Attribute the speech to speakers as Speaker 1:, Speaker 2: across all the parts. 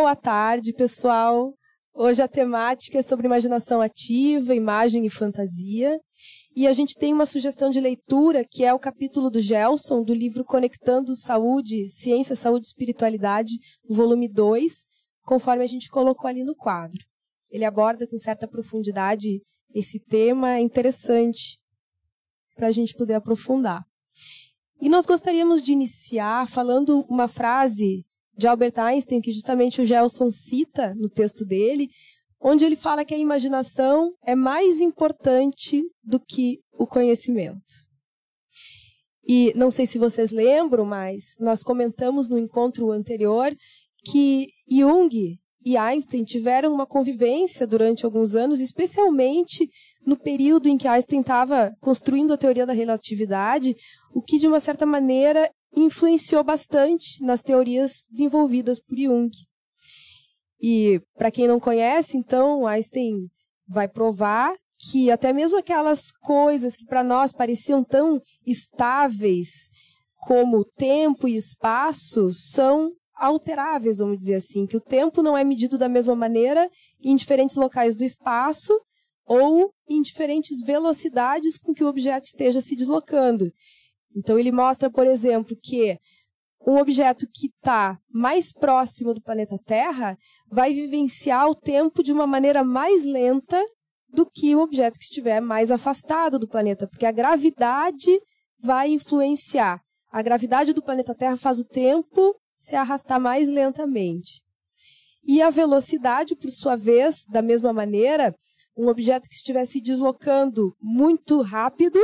Speaker 1: Boa tarde, pessoal. Hoje a temática é sobre imaginação ativa, imagem e fantasia. E a gente tem uma sugestão de leitura, que é o capítulo do Gelson, do livro Conectando Saúde, Ciência, Saúde e Espiritualidade, volume 2, conforme a gente colocou ali no quadro. Ele aborda com certa profundidade esse tema interessante para a gente poder aprofundar. E nós gostaríamos de iniciar falando uma frase de Albert Einstein, que justamente o Gelson cita no texto dele, onde ele fala que a imaginação é mais importante do que o conhecimento. E não sei se vocês lembram, mas nós comentamos no encontro anterior que Jung e Einstein tiveram uma convivência durante alguns anos, especialmente no período em que Einstein estava construindo a teoria da relatividade, o que de uma certa maneira influenciou bastante nas teorias desenvolvidas por Jung. E para quem não conhece, então, Einstein vai provar que até mesmo aquelas coisas que para nós pareciam tão estáveis como tempo e espaço são alteráveis, vamos dizer assim, que o tempo não é medido da mesma maneira em diferentes locais do espaço ou em diferentes velocidades com que o objeto esteja se deslocando. Então ele mostra, por exemplo, que um objeto que está mais próximo do planeta Terra vai vivenciar o tempo de uma maneira mais lenta do que o objeto que estiver mais afastado do planeta, porque a gravidade vai influenciar. A gravidade do planeta Terra faz o tempo se arrastar mais lentamente. E a velocidade, por sua vez, da mesma maneira, um objeto que estiver se deslocando muito rápido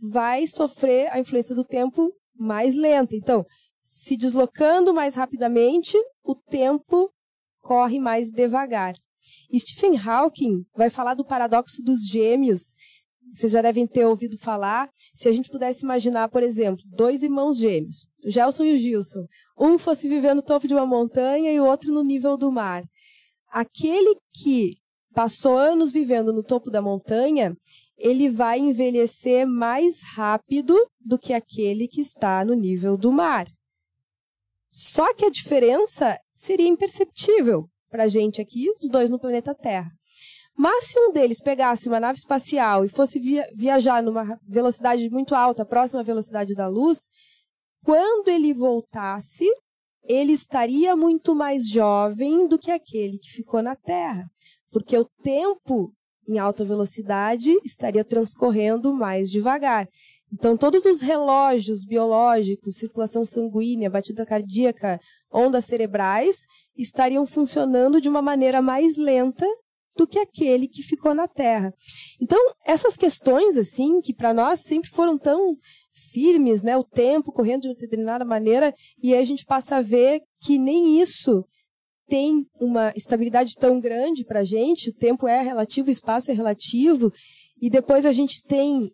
Speaker 1: vai sofrer a influência do tempo mais lenta. Então, se deslocando mais rapidamente, o tempo corre mais devagar. Stephen Hawking vai falar do paradoxo dos gêmeos. Vocês já devem ter ouvido falar. Se a gente pudesse imaginar, por exemplo, dois irmãos gêmeos, o Gelson e o Gilson. Um fosse viver no topo de uma montanha e o outro no nível do mar. Aquele que passou anos vivendo no topo da montanha, ele vai envelhecer mais rápido do que aquele que está no nível do mar. Só que a diferença seria imperceptível para a gente aqui, os dois no planeta Terra. Mas se um deles pegasse uma nave espacial e fosse via viajar numa velocidade muito alta, próxima à velocidade da luz, quando ele voltasse, ele estaria muito mais jovem do que aquele que ficou na Terra, porque o tempo em alta velocidade estaria transcorrendo mais devagar. Então, todos os relógios biológicos, circulação sanguínea, batida cardíaca, ondas cerebrais, estariam funcionando de uma maneira mais lenta do que aquele que ficou na Terra. Então, essas questões, assim, que para nós sempre foram tão firmes, né, o tempo correndo de uma determinada maneira, e a gente passa a ver que nem isso tem uma estabilidade tão grande para a gente, o tempo é relativo, o espaço é relativo, e depois a gente tem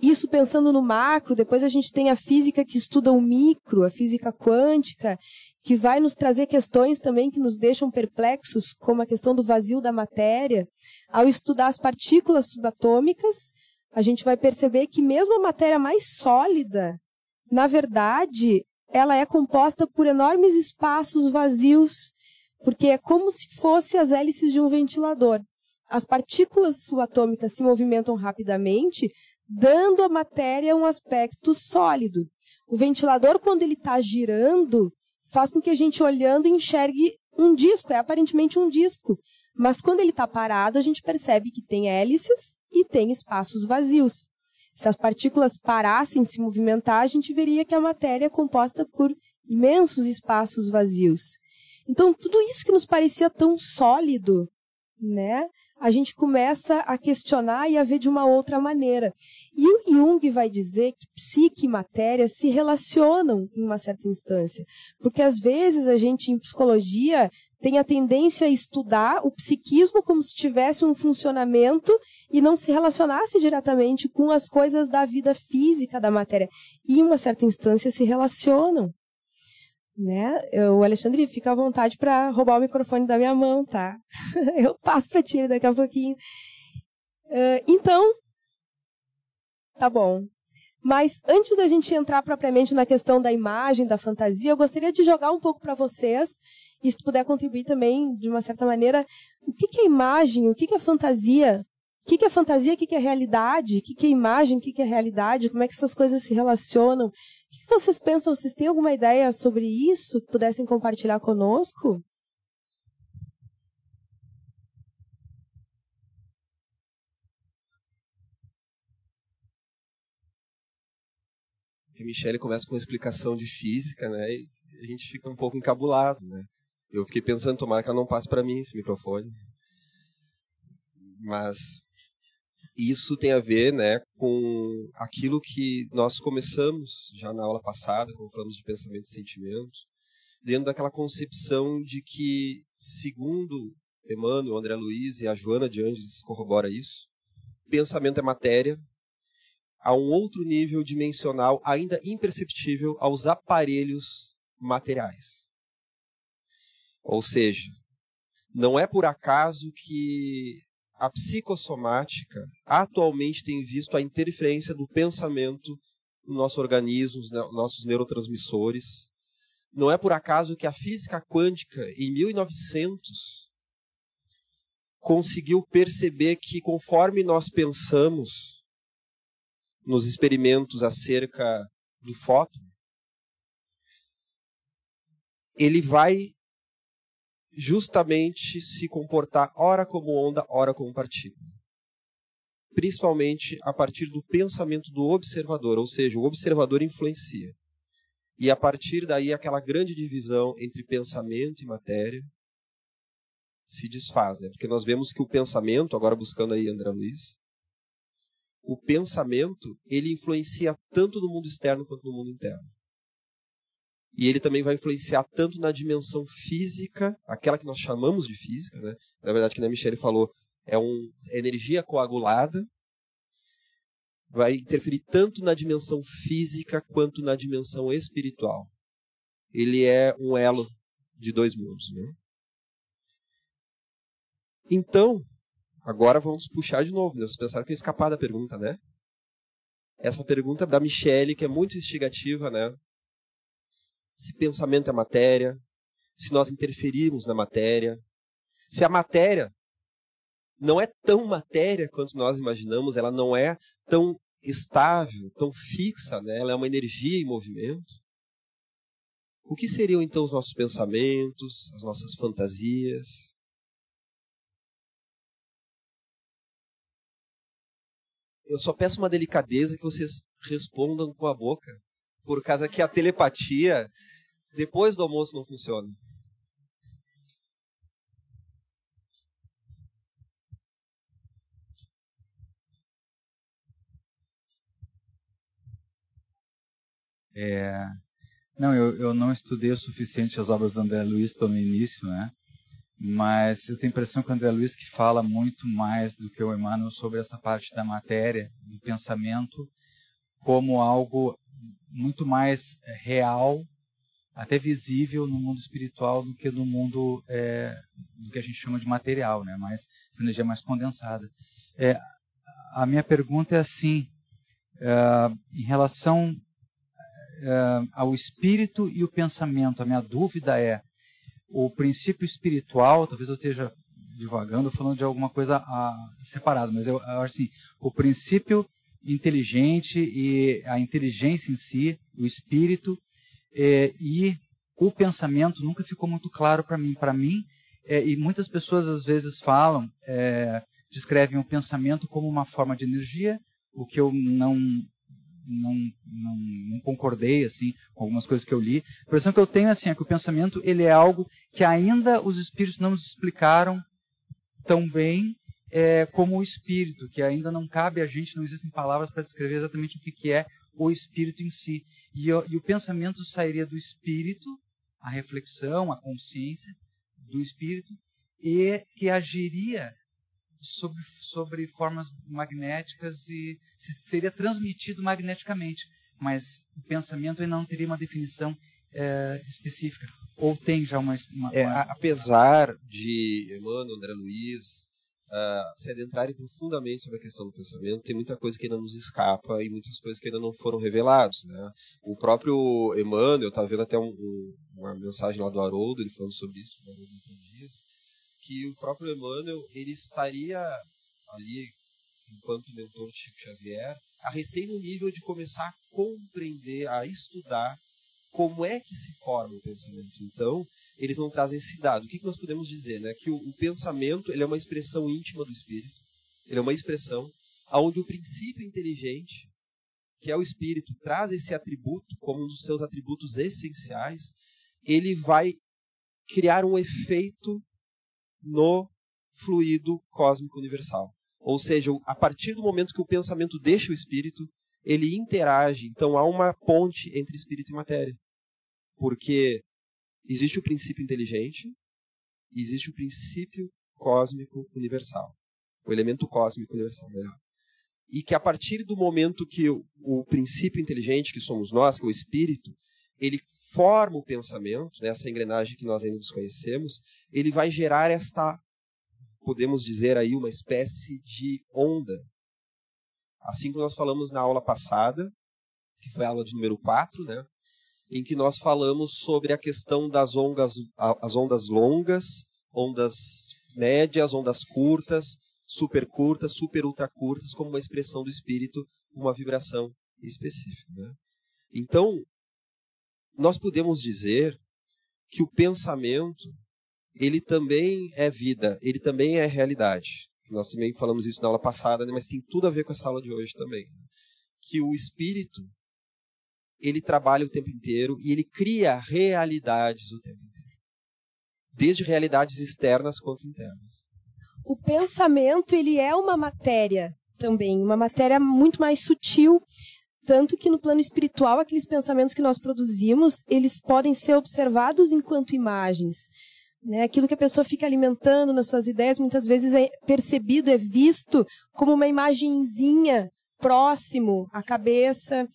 Speaker 1: isso pensando no macro, depois a gente tem a física que estuda o micro, a física quântica, que vai nos trazer questões também que nos deixam perplexos, como a questão do vazio da matéria. Ao estudar as partículas subatômicas, a gente vai perceber que mesmo a matéria mais sólida, na verdade, ela é composta por enormes espaços vazios porque é como se fossem as hélices de um ventilador. As partículas subatômicas se movimentam rapidamente, dando à matéria um aspecto sólido. O ventilador, quando ele está girando, faz com que a gente olhando enxergue um disco, é aparentemente um disco. Mas quando ele está parado, a gente percebe que tem hélices e tem espaços vazios. Se as partículas parassem de se movimentar, a gente veria que a matéria é composta por imensos espaços vazios. Então, tudo isso que nos parecia tão sólido, né? A gente começa a questionar e a ver de uma outra maneira. E o Jung vai dizer que psique e matéria se relacionam em uma certa instância. Porque às vezes a gente, em psicologia, tem a tendência a estudar o psiquismo como se tivesse um funcionamento e não se relacionasse diretamente com as coisas da vida física da matéria. E, em uma certa instância, se relacionam né? O Alexandre fica à vontade para roubar o microfone da minha mão, tá? Eu passo para ti daqui a pouquinho. Uh, então, tá bom. Mas antes da gente entrar propriamente na questão da imagem, da fantasia, eu gostaria de jogar um pouco para vocês E se puder contribuir também, de uma certa maneira, o que, é imagem, o que, é fantasia? O que, é fantasia, o que, é realidade? O que, que é imagem, o que, que é realidade? Como é que essas coisas se relacionam? Que, vocês pensam? Vocês têm alguma ideia sobre isso pudessem compartilhar conosco?
Speaker 2: a Michelle começa com uma explicação de física, né? E a gente fica um pouco encabulado, né? Eu fiquei pensando, tomara que ela não passe para mim esse microfone. Mas isso tem a ver, né, com aquilo que nós começamos já na aula passada, quando falamos de pensamento e sentimento, dentro daquela concepção de que, segundo Emmanuel, André Luiz e a Joana de Ângeles corrobora isso, pensamento é matéria, a um outro nível dimensional ainda imperceptível aos aparelhos materiais. Ou seja, não é por acaso que a psicossomática atualmente tem visto a interferência do pensamento no nosso organismo, nos nossos neurotransmissores. Não é por acaso que a física quântica, em 1900, conseguiu perceber que conforme nós pensamos, nos experimentos acerca do fóton, ele vai justamente se comportar ora como onda, ora como partícula. Principalmente a partir do pensamento do observador, ou seja, o observador influencia. E a partir daí aquela grande divisão entre pensamento e matéria se desfaz, né? Porque nós vemos que o pensamento, agora buscando aí André Luiz, o pensamento ele influencia tanto no mundo externo quanto no mundo interno. E ele também vai influenciar tanto na dimensão física, aquela que nós chamamos de física, né? na verdade, que a Michelle falou, é uma energia coagulada, vai interferir tanto na dimensão física quanto na dimensão espiritual. Ele é um elo de dois mundos. Né? Então, Agora vamos puxar de novo. Né? Vocês pensaram que ia escapar da pergunta, né? Essa pergunta da Michelle, que é muito instigativa, né? Se pensamento é matéria, se nós interferirmos na matéria, se a matéria não é tão matéria quanto nós imaginamos, ela não é tão estável, tão fixa, né? ela é uma energia em movimento. O que seriam então os nossos pensamentos, as nossas fantasias? eu só peço uma delicadeza que vocês respondam com a boca, por causa que a telepatia, depois do almoço, não funciona.
Speaker 3: É, não, eu, eu não estudei o suficiente as obras do André Luiz, estou no início, né? mas eu tenho a impressão que o André Luiz que fala muito mais do que o Emmanuel sobre essa parte da matéria, do pensamento, como algo muito mais é, real, até visível no mundo espiritual do que no mundo é, do que a gente chama de material, né? Mais essa energia mais condensada. É, a minha pergunta é assim, é, em relação é, ao espírito e o pensamento, a minha dúvida é o princípio espiritual, talvez eu esteja divagando, falando de alguma coisa ah, separada, mas eu, eu assim, o princípio inteligente e a inteligência em si, o espírito é, e o pensamento nunca ficou muito claro para mim. Para mim, é, e muitas pessoas às vezes falam, é, descrevem o pensamento como uma forma de energia, o que eu não não, não, não, concordei assim com algumas coisas que eu li. A impressão que eu tenho assim é que o pensamento ele é algo que ainda os espíritos não nos explicaram tão bem é, como o espírito, que ainda não cabe a gente, não existem palavras para descrever exatamente o que, que é o espírito em si. E, e o pensamento sairia do espírito, a reflexão, a consciência do espírito, e que agiria sobre, sobre formas magnéticas e se seria transmitido magneticamente, mas o pensamento ainda não teria uma definição é, específica. Ou tem já uma. uma,
Speaker 2: é, Apesar de Emmanuel, André Luiz uh, se adentrarem profundamente sobre a questão do pensamento. Tem muita coisa que ainda nos escapa e muitas coisas que ainda não foram reveladas. Né? O próprio Emmanuel, eu estava vendo até um, um, uma mensagem lá do Haroldo, ele falando sobre isso, que o próprio Emmanuel ele estaria ali, enquanto mentor de Chico Xavier, a recém no nível de começar a compreender, a estudar como é que se forma o pensamento. Então, eles não trazem esse dado. O que, que nós podemos dizer? Né? Que o, o, pensamento ele é uma expressão íntima do espírito, ele é uma expressão onde o princípio inteligente, que é o espírito, traz esse atributo como um dos seus atributos essenciais, ele vai criar um efeito no fluido cósmico universal. Ou seja, a partir do momento que o pensamento deixa o espírito, ele interage. Então há uma ponte entre espírito e matéria. Porque existe o princípio inteligente e existe o princípio cósmico universal. O elemento cósmico universal, melhor. E que a partir do momento que o, o princípio inteligente, que somos nós, que é o espírito, ele forma o pensamento, né, engrenagem que nós ainda desconhecemos, ele vai gerar esta, podemos dizer aí, uma espécie de onda. Assim como nós falamos na aula passada, que foi a aula de número 4, né? Em que nós falamos sobre a questão das ondas, as ondas longas, ondas médias, ondas curtas, super curtas, super ultra curtas, como uma expressão do espírito, uma vibração específica. Né? Então, nós podemos dizer que o pensamento ele também é vida, ele também é realidade. Nós também falamos isso na aula passada, né? mas tem tudo a ver com essa aula de hoje também. Que o espírito ele trabalha o tempo inteiro e ele cria realidades o tempo inteiro. Desde realidades externas quanto internas.
Speaker 1: O pensamento, ele é uma matéria também, uma matéria muito mais sutil, tanto que no plano espiritual, aqueles pensamentos que nós produzimos, eles podem ser observados enquanto imagens. Né? Aquilo que a pessoa fica alimentando nas suas ideias, muitas vezes é percebido, é visto como uma imagenzinha próximo à cabeça.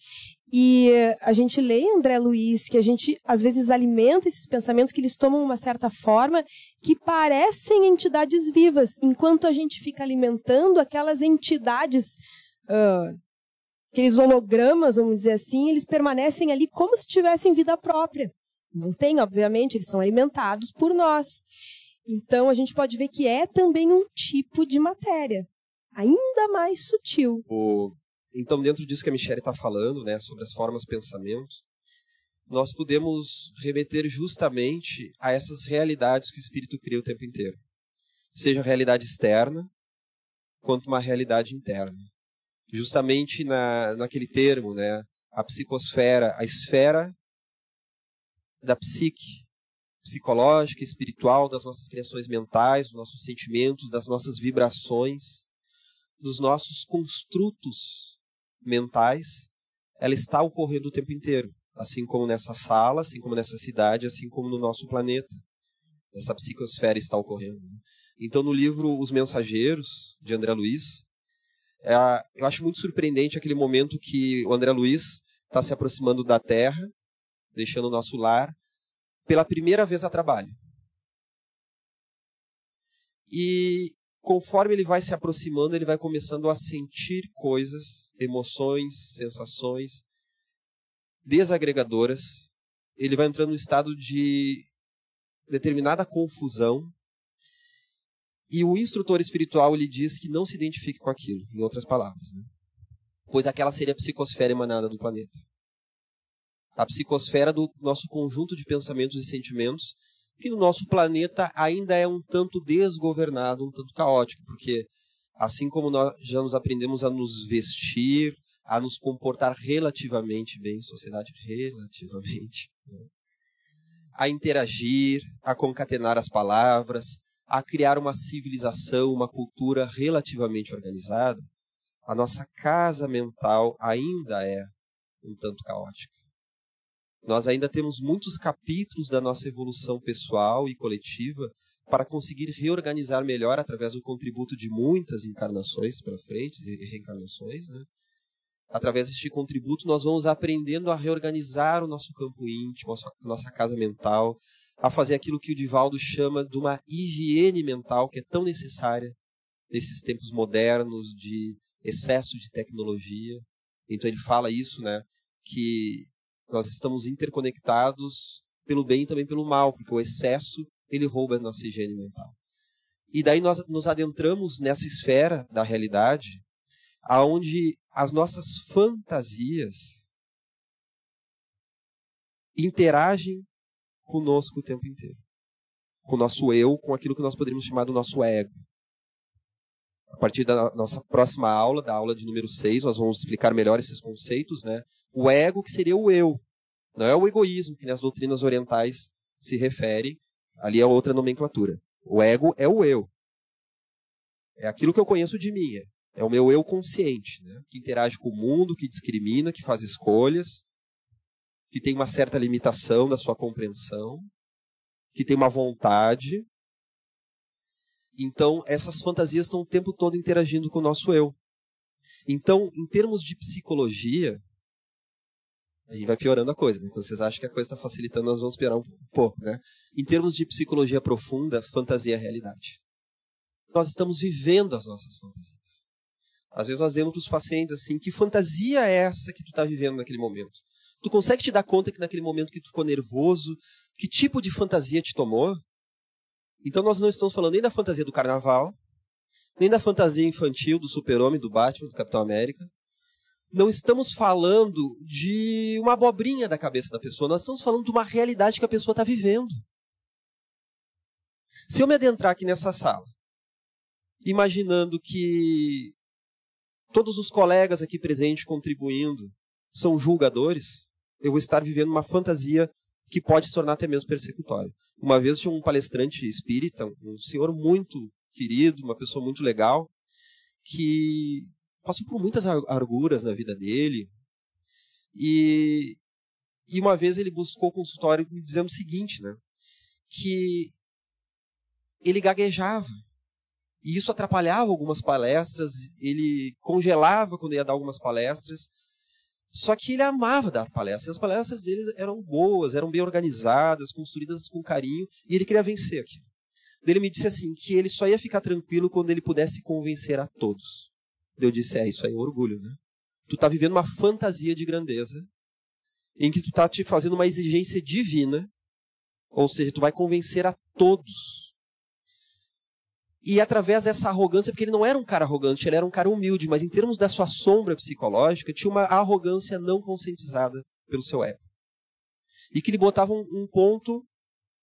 Speaker 1: E a gente lê André Luiz, que a gente às vezes alimenta esses pensamentos que eles tomam uma certa forma que parecem entidades vivas, enquanto a gente fica alimentando aquelas entidades, uh, aqueles hologramas, vamos dizer assim, eles permanecem ali como se tivessem vida própria. Não tem, obviamente, eles são alimentados por nós. Então a gente pode ver que é também um tipo de matéria, ainda mais sutil.
Speaker 2: O então, dentro disso que a Michelle está falando, né, sobre as formas pensamento, nós podemos remeter justamente a essas realidades que o espírito cria o tempo inteiro. Seja a realidade externa, quanto uma realidade interna. Justamente na, naquele termo, né, a psicosfera, a esfera da psique, psicológica, espiritual, das nossas criações mentais, dos nossos sentimentos, das nossas vibrações, dos nossos construtos mentais, ela está ocorrendo o tempo inteiro, assim como nessa sala, assim como nessa cidade, assim como no nosso planeta. Essa psicosfera está ocorrendo. Então, no livro Os Mensageiros, de André Luiz, é, eu acho muito surpreendente aquele momento que o André Luiz está se aproximando da Terra, deixando o nosso lar, pela primeira vez a trabalho. E conforme ele vai se aproximando, ele vai começando a sentir coisas, emoções, sensações desagregadoras. Ele vai entrando num estado de determinada confusão. E o instrutor espiritual lhe diz que não se identifique com aquilo, em outras palavras. Né? Pois aquela seria a psicosfera emanada do planeta. A psicosfera do nosso conjunto de pensamentos e sentimentos que no nosso planeta ainda é um tanto desgovernado, um tanto caótico, porque assim como nós já nos aprendemos a nos vestir, a nos comportar relativamente bem em sociedade, relativamente, né? a interagir, a concatenar as palavras, a criar uma civilização, uma cultura relativamente organizada, a nossa casa mental ainda é um tanto caótica. Nós ainda temos muitos capítulos da nossa evolução pessoal e coletiva para conseguir reorganizar melhor através do contributo de muitas encarnações para frente e reencarnações, né? Através deste contributo, nós vamos aprendendo a reorganizar o nosso campo íntimo, a nossa casa mental, a fazer aquilo que o Divaldo chama de uma higiene mental, que é tão necessária nesses tempos modernos de excesso de tecnologia. Então ele fala isso, né, que nós estamos interconectados pelo bem e também pelo mal, porque o excesso ele rouba a nossa higiene mental. E daí nós nos adentramos nessa esfera da realidade, aonde as nossas fantasias interagem conosco o tempo inteiro. Com o nosso eu, com aquilo que nós poderíamos chamar do nosso ego. A partir da nossa próxima aula, da aula de número 6, nós vamos explicar melhor esses conceitos, né? O ego que seria o eu. Não é o egoísmo que nas doutrinas orientais se refere, ali é outra nomenclatura. O ego é o eu. É aquilo que eu conheço de mim, é é o meu eu consciente, né? que interage com o mundo, que discrimina, que faz escolhas, que tem uma certa limitação da sua compreensão, que tem uma vontade. Então, essas fantasias estão o tempo todo interagindo com o nosso eu. Então, em termos de psicologia, a gente vai piorando a coisa. Né? Quando vocês acham que a coisa está facilitando, nós vamos piorar um pouco. Né? Em termos de psicologia profunda, fantasia é realidade. Nós estamos vivendo as nossas fantasias. Às vezes nós dizemos para os pacientes assim, que fantasia é essa que tu está vivendo naquele momento? Tu consegue te dar conta que naquele momento que tu ficou nervoso, que tipo de fantasia te tomou? Então nós não estamos falando nem da fantasia do carnaval, nem da fantasia infantil do super-homem, do Batman, do Capitão América. Não estamos falando de uma abobrinha da cabeça da pessoa, nós estamos falando de uma realidade que a pessoa está vivendo. Se eu me adentrar aqui nessa sala, imaginando que todos os colegas aqui presentes contribuindo são julgadores, eu vou estar vivendo uma fantasia que pode se tornar até mesmo persecutória. Uma vez tinha um palestrante espírita, um senhor muito querido, uma pessoa muito legal, que passou por muitas arguras na vida dele. E, e uma vez ele buscou o consultório me dizendo o seguinte, né? Que ele gaguejava. E isso atrapalhava algumas palestras, ele congelava quando ia dar algumas palestras. Só que ele amava dar palestras. As palestras dele eram boas, eram bem organizadas, construídas com carinho, e ele queria vencer aquilo. Ele me disse assim que ele só ia ficar tranquilo quando ele pudesse convencer a todos. Eu disse: "É, isso aí é orgulho, né? Tu tá vivendo uma fantasia de grandeza em que tu tá te fazendo uma exigência divina, ou seja, tu vai convencer a todos e através dessa arrogância, porque ele não era um cara arrogante, ele era um cara humilde, mas em termos da sua sombra psicológica, tinha uma arrogância não conscientizada pelo seu ego. E que lhe botava um, um ponto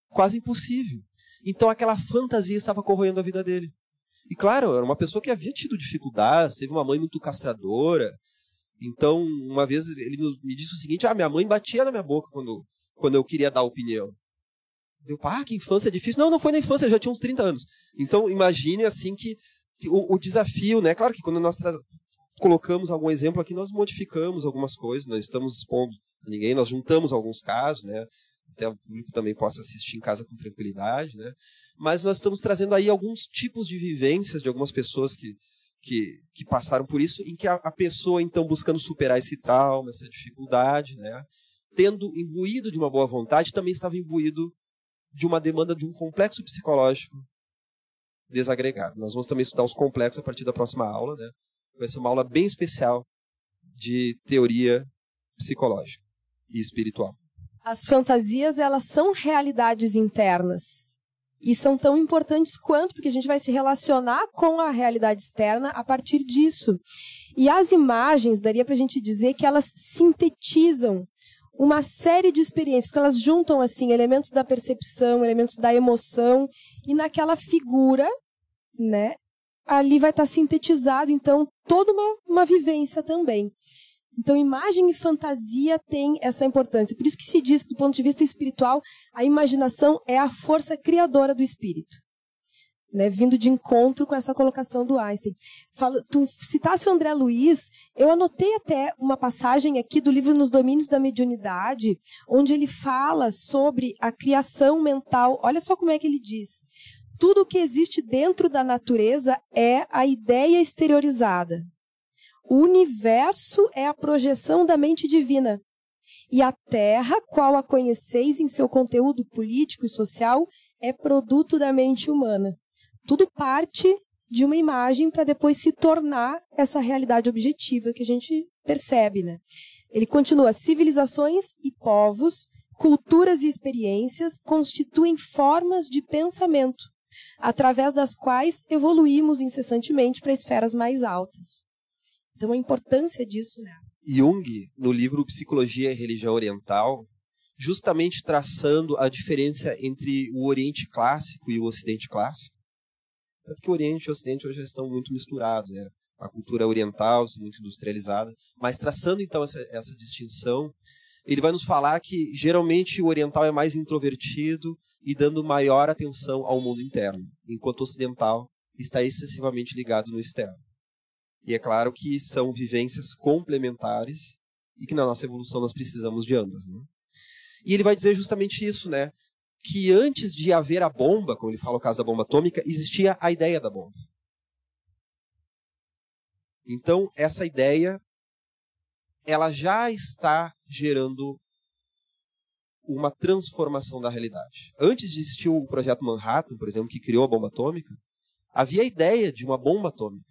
Speaker 2: quase impossível. Então aquela fantasia estava corroendo a vida dele. E claro, era uma pessoa que havia tido dificuldades, teve uma mãe muito castradora. Então, uma vez ele me disse o seguinte: ah, minha mãe batia na minha boca quando, quando eu queria dar opinião. Deu, ah, que infância difícil. Não, não foi na infância, eu já tinha uns 30 anos. Então, imagine assim que, o, o, desafio, né? Claro que quando nós colocamos algum exemplo aqui, nós modificamos algumas coisas, não estamos expondo a ninguém, nós juntamos alguns casos, né? Até o público também possa assistir em casa com tranquilidade, né? Mas nós estamos trazendo aí alguns tipos de vivências de algumas pessoas que, que, que passaram por isso, em que a, a pessoa, então, buscando superar esse trauma, essa dificuldade, né? Tendo imbuído de uma boa vontade, também estava imbuído de uma demanda de um complexo psicológico desagregado. Nós vamos também estudar os complexos a partir da próxima aula, né? Vai ser uma aula bem especial de teoria psicológica e espiritual.
Speaker 1: As fantasias, elas são realidades internas. E são tão importantes quanto, porque a gente vai se relacionar com a realidade externa a partir disso. E as imagens, daria para a gente dizer que elas sintetizam uma série de experiências, porque elas juntam assim elementos da percepção, elementos da emoção e naquela figura, né? Ali vai estar sintetizado então toda uma, uma vivência também. Então, imagem e fantasia têm essa importância. Por isso que se diz que, do ponto de vista espiritual, a imaginação é a força criadora do espírito né, vindo de encontro com essa colocação do Einstein. Fala, tu citasse o André Luiz, eu anotei até uma passagem aqui do livro Nos Domínios da Mediunidade, onde ele fala sobre a criação mental. Olha só como é que ele diz. Tudo o que existe dentro da natureza é a ideia exteriorizada. O universo é a projeção da mente divina. E a Terra, qual a conheceis em seu conteúdo político e social, é produto da mente humana. Tudo parte de uma imagem para depois se tornar essa realidade objetiva que a gente percebe, né? Ele continua: civilizações e povos, culturas e experiências constituem formas de pensamento, através das quais evoluímos incessantemente para esferas mais altas. Então, a importância disso, né?
Speaker 2: Jung, no livro Psicologia e Religião Oriental, justamente traçando a diferença entre o Oriente clássico e o Ocidente clássico, é porque o Oriente e o Ocidente hoje estão muito misturados, né? A cultura oriental é muito industrializada, mas traçando então essa, essa distinção, ele vai nos falar que geralmente o oriental é mais introvertido e dando maior atenção ao mundo interno, enquanto o ocidental está excessivamente ligado no externo. E é claro que são vivências complementares e que na nossa evolução nós precisamos de ambas. Né? E ele vai dizer justamente isso, né? Que antes de haver a bomba, como ele fala o caso da bomba atômica, existia a ideia da bomba. Então, essa ideia ela já está gerando uma transformação da realidade. Antes de existir o projeto Manhattan, por exemplo, que criou a bomba atômica, havia a ideia de uma bomba atômica.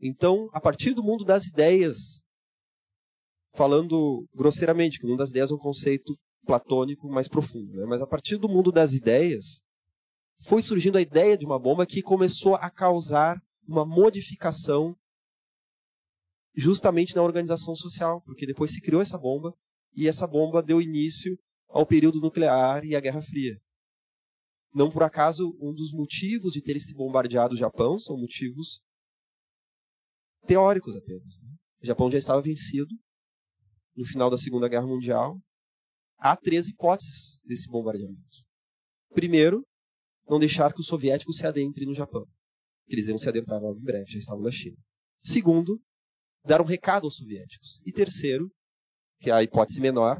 Speaker 2: Então, a partir do mundo das ideias, falando grosseiramente, que o mundo das ideias é um conceito platônico mais profundo, né? mas a partir do mundo das ideias, foi surgindo a ideia de uma bomba que começou a causar uma modificação justamente na organização social, porque depois se criou essa bomba e essa bomba deu início ao período nuclear e à Guerra Fria. Não por acaso, um dos motivos de ter se bombardeado o Japão são motivos teóricos apenas. Né? O Japão já estava vencido no final da Segunda Guerra Mundial. Há três hipóteses desse bombardeamento. Primeiro, não deixar que os soviéticos se adentrem no Japão. Eles iam se adentrar logo em breve, já estavam na China. Segundo, dar um recado aos soviéticos. E terceiro, que é a hipótese menor,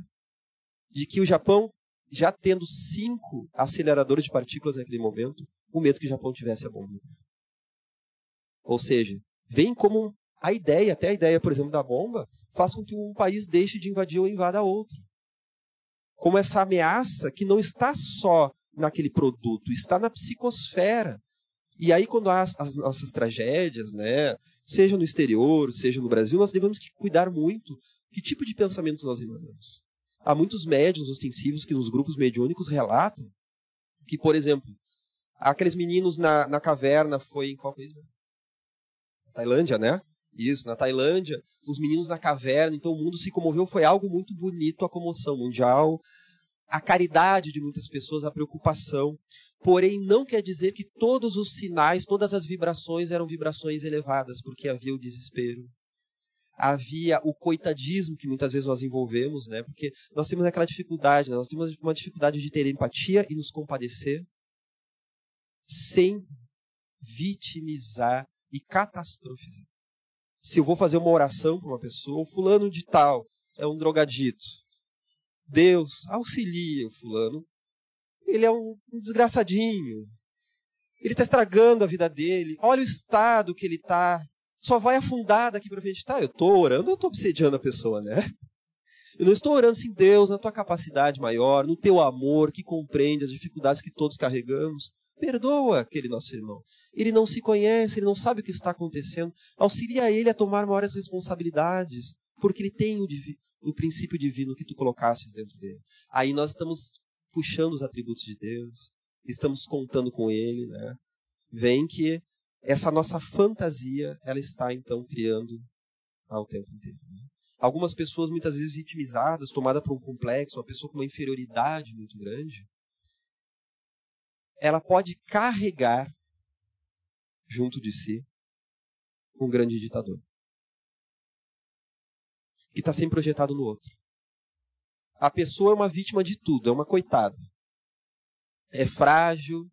Speaker 2: de que o Japão, já tendo cinco aceleradores de partículas naquele momento, o medo que o Japão tivesse a bomba. Ou seja, vem como a ideia, até a ideia, por exemplo, da bomba, faz com que um país deixe de invadir ou invada outro. Como essa ameaça que não está só naquele produto, está na psicosfera. E aí, quando há as, as nossas tragédias, né, seja no exterior, seja no Brasil, nós devemos que cuidar muito que tipo de pensamento nós emanamos. Há muitos médiums ostensivos que nos grupos mediúnicos relatam que, por exemplo, aqueles meninos na, na caverna, foi em qual país? Tailândia, né? Isso, na Tailândia, os meninos na caverna, então o mundo se comoveu, foi algo muito bonito a comoção mundial, a caridade de muitas pessoas, a preocupação. Porém, não quer dizer que todos os sinais, todas as vibrações eram vibrações elevadas, porque havia o desespero. Havia o coitadismo que muitas vezes nós envolvemos, né? Porque nós temos aquela dificuldade, né? nós temos uma dificuldade de ter empatia e nos compadecer sem vitimizar e catastrofizar. Se eu vou fazer uma oração para uma pessoa, o fulano de tal é um drogadito. Deus auxilia o fulano. Ele é um, um desgraçadinho. Ele está estragando a vida dele. Olha o estado que ele está. Só vai afundar daqui para frente. Tá, eu estou orando, eu estou obsediando a pessoa, né? Eu não estou orando assim, Deus, na tua capacidade maior, no teu amor que compreende as dificuldades que todos carregamos. Perdoa aquele nosso irmão. Ele não se conhece, ele não sabe o que está acontecendo. Auxilia ele a tomar maiores responsabilidades, porque ele tem o, o princípio divino que tu colocastes dentro dele. Aí nós estamos puxando os atributos de Deus, estamos contando com ele, né? Vem que essa nossa fantasia, ela está então criando ao tempo inteiro. Né? Algumas pessoas muitas vezes vitimizadas, tomadas por um complexo, uma pessoa com uma inferioridade muito grande, ela pode carregar junto de si um grande ditador que está sempre projetado no outro. A pessoa é uma vítima de tudo, é uma coitada. É frágil.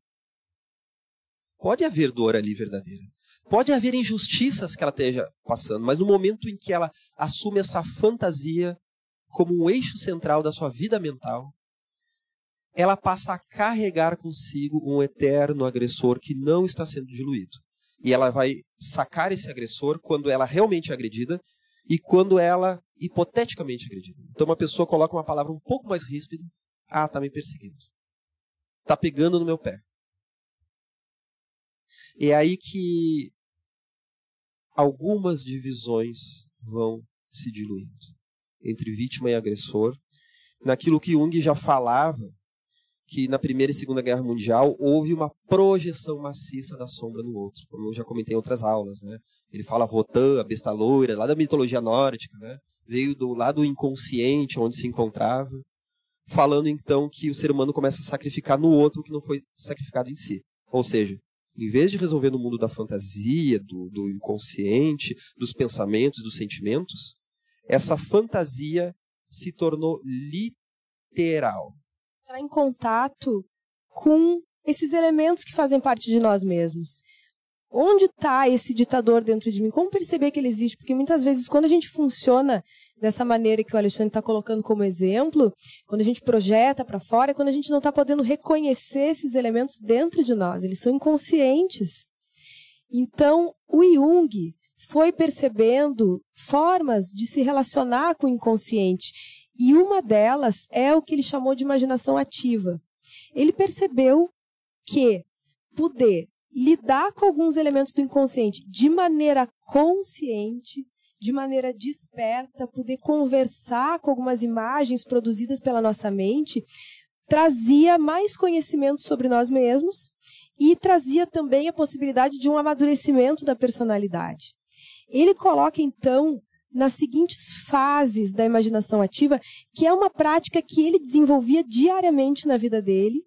Speaker 2: Pode haver dor ali verdadeira. Pode haver injustiças que ela esteja passando, mas no momento em que ela assume essa fantasia como um eixo central da sua vida mental, ela passa a carregar consigo um eterno agressor que não está sendo diluído. E ela vai sacar esse agressor quando ela realmente é agredida e quando ela hipoteticamente é agredida. Então uma pessoa coloca uma palavra um pouco mais ríspida, ah, está me perseguindo. Está pegando no meu pé. É aí que algumas divisões vão se diluindo entre vítima e agressor, naquilo que Jung já falava, que na Primeira e Segunda Guerra Mundial houve uma projeção maciça da sombra no outro, como eu já comentei em outras aulas. Né? Ele fala Votan, a besta loira, lá da mitologia nórdica, né? veio do lado inconsciente onde se encontrava, falando então que o ser humano começa a sacrificar no outro o que não foi sacrificado em si. Ou seja, em vez de resolver no mundo da fantasia, do, do inconsciente, dos pensamentos, dos sentimentos, essa fantasia se tornou literal.
Speaker 1: Entrar em contato com esses elementos que fazem parte de nós mesmos. Onde está esse ditador dentro de mim? Como perceber que ele existe? Porque muitas vezes, quando a gente funciona dessa maneira que o Alexandre está colocando como exemplo, quando a gente projeta para fora, é quando a gente não está podendo reconhecer esses elementos dentro de nós. Eles são inconscientes. Então, o Jung foi percebendo formas de se relacionar com o inconsciente. E uma delas é o que ele chamou de imaginação ativa. Ele percebeu que poder lidar com alguns elementos do inconsciente de maneira consciente, de maneira desperta, poder conversar com algumas imagens produzidas pela nossa mente, trazia mais conhecimento sobre nós mesmos e trazia também a possibilidade de um amadurecimento da personalidade. Ele coloca, então, nas seguintes fases da imaginação ativa, que é uma prática que ele desenvolvia diariamente na vida dele,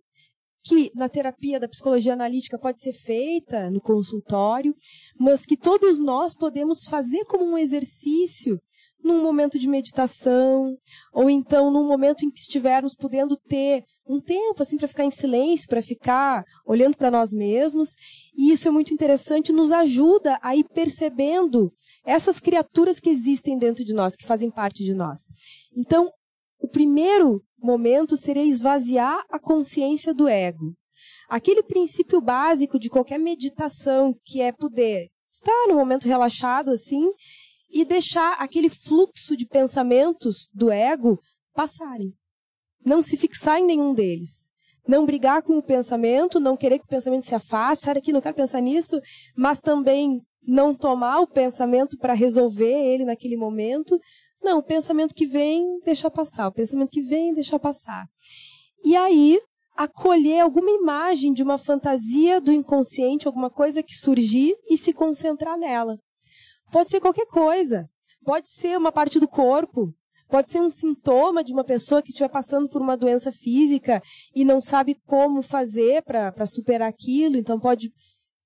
Speaker 1: que na terapia da psicologia analítica pode ser feita no consultório, mas que todos nós podemos fazer como um exercício num momento de meditação, ou então num momento em que estivermos podendo ter um tempo assim para ficar em silêncio, para ficar olhando para nós mesmos, e isso é muito interessante, nos ajuda a ir percebendo essas criaturas que existem dentro de nós, que fazem parte de nós. Então, o primeiro momento seria esvaziar a consciência do ego. Aquele princípio básico de qualquer meditação, que é poder estar no momento relaxado assim e deixar aquele fluxo de pensamentos do ego passarem. Não se fixar em nenhum deles. Não brigar com o pensamento, não querer que o pensamento se afaste, sai daqui, não quero pensar nisso, mas também não tomar o pensamento para resolver ele naquele momento. Não, o pensamento que vem, deixa passar. O pensamento que vem, deixa passar. E aí, acolher alguma imagem de uma fantasia do inconsciente, alguma coisa que surgir e se concentrar nela. Pode ser qualquer coisa. Pode ser uma parte do corpo. Pode ser um sintoma de uma pessoa que estiver passando por uma doença física e não sabe como fazer para superar aquilo, então pode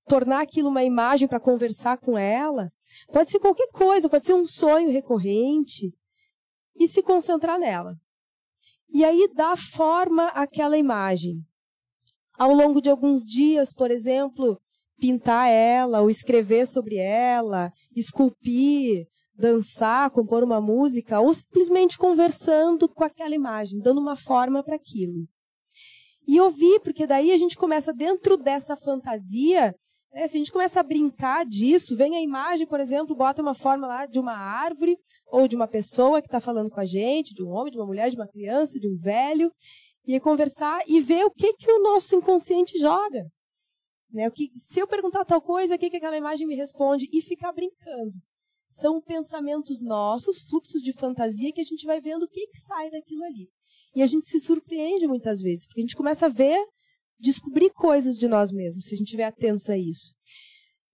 Speaker 1: tornar aquilo uma imagem para conversar com ela. Pode ser qualquer coisa, pode ser um sonho recorrente e se concentrar nela. E aí dar forma àquela imagem. Ao longo de alguns dias, por exemplo, pintar ela, ou escrever sobre ela, esculpir, dançar, compor uma música, ou simplesmente conversando com aquela imagem, dando uma forma para aquilo. E ouvir, porque daí a gente começa dentro dessa fantasia é, se a gente começa a brincar disso, vem a imagem, por exemplo, bota uma forma lá de uma árvore ou de uma pessoa que está falando com a gente, de um homem, de uma mulher, de uma criança, de um velho, e conversar e ver o que, que o nosso inconsciente joga. Né? O que, se eu perguntar tal coisa, o que, que aquela imagem me responde? E ficar brincando. São pensamentos nossos, fluxos de fantasia que a gente vai vendo o que, que sai daquilo ali. E a gente se surpreende muitas vezes, porque a gente começa a ver descobrir coisas de nós mesmos, se a gente estiver atentos a isso.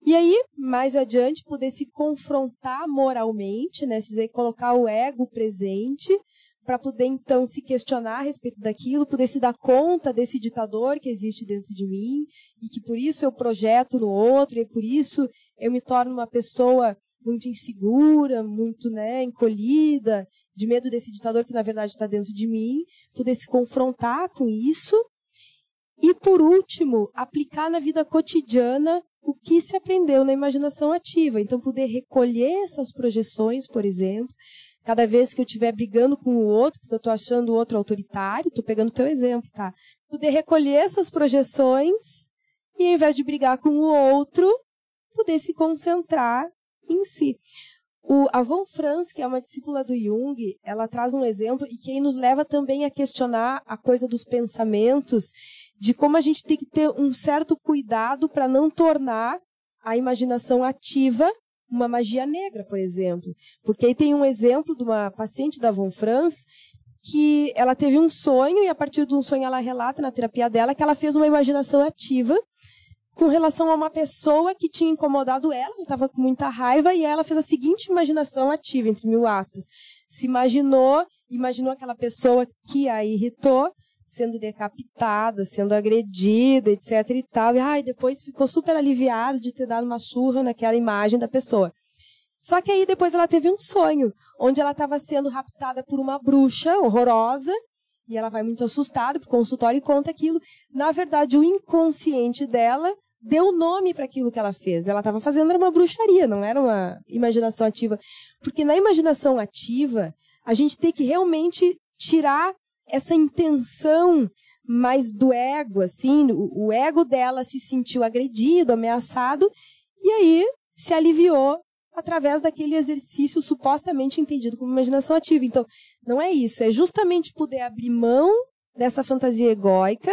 Speaker 1: E aí, mais adiante, poder se confrontar moralmente, né? dizer, colocar o ego presente, para poder então se questionar a respeito daquilo, poder se dar conta desse ditador que existe dentro de mim, e que por isso eu projeto no outro, e por isso eu me torno uma pessoa muito insegura, muito né, encolhida, de medo desse ditador que na verdade está dentro de mim, poder se confrontar com isso e, por último, aplicar na vida cotidiana o que se aprendeu na imaginação ativa. Então, poder recolher essas projeções, por exemplo, cada vez que eu estiver brigando com o outro, porque eu estou achando o outro autoritário, estou pegando o teu exemplo, tá? Poder recolher essas projeções e, ao invés de brigar com o outro, poder se concentrar em si. O, a Von Franz, que é uma discípula do Jung, ela traz um exemplo e que nos leva também a questionar a coisa dos pensamentos, de como a gente tem que ter um certo cuidado para não tornar a imaginação ativa uma magia negra, por exemplo. Porque aí tem um exemplo de uma paciente da Von Franz que ela teve um sonho e a partir de um sonho ela relata na terapia dela que ela fez uma imaginação ativa com relação a uma pessoa que tinha incomodado ela, que estava com muita raiva, e ela fez a seguinte imaginação ativa, entre mil aspas. Se imaginou, imaginou aquela pessoa que a irritou, sendo decapitada, sendo agredida, etc e tal. E ai, depois ficou super aliviada de ter dado uma surra naquela imagem da pessoa. Só que aí depois ela teve um sonho, onde ela estava sendo raptada por uma bruxa horrorosa, e ela vai muito assustada para o consultório e conta aquilo. Na verdade, o inconsciente dela deu nome para aquilo que ela fez. Ela estava fazendo uma bruxaria, não era uma imaginação ativa. Porque na imaginação ativa, a gente tem que realmente tirar essa intenção mais do ego, assim, o, o ego dela se sentiu agredido, ameaçado, e aí se aliviou através daquele exercício supostamente entendido como imaginação ativa. Então, não é isso, é justamente poder abrir mão dessa fantasia egóica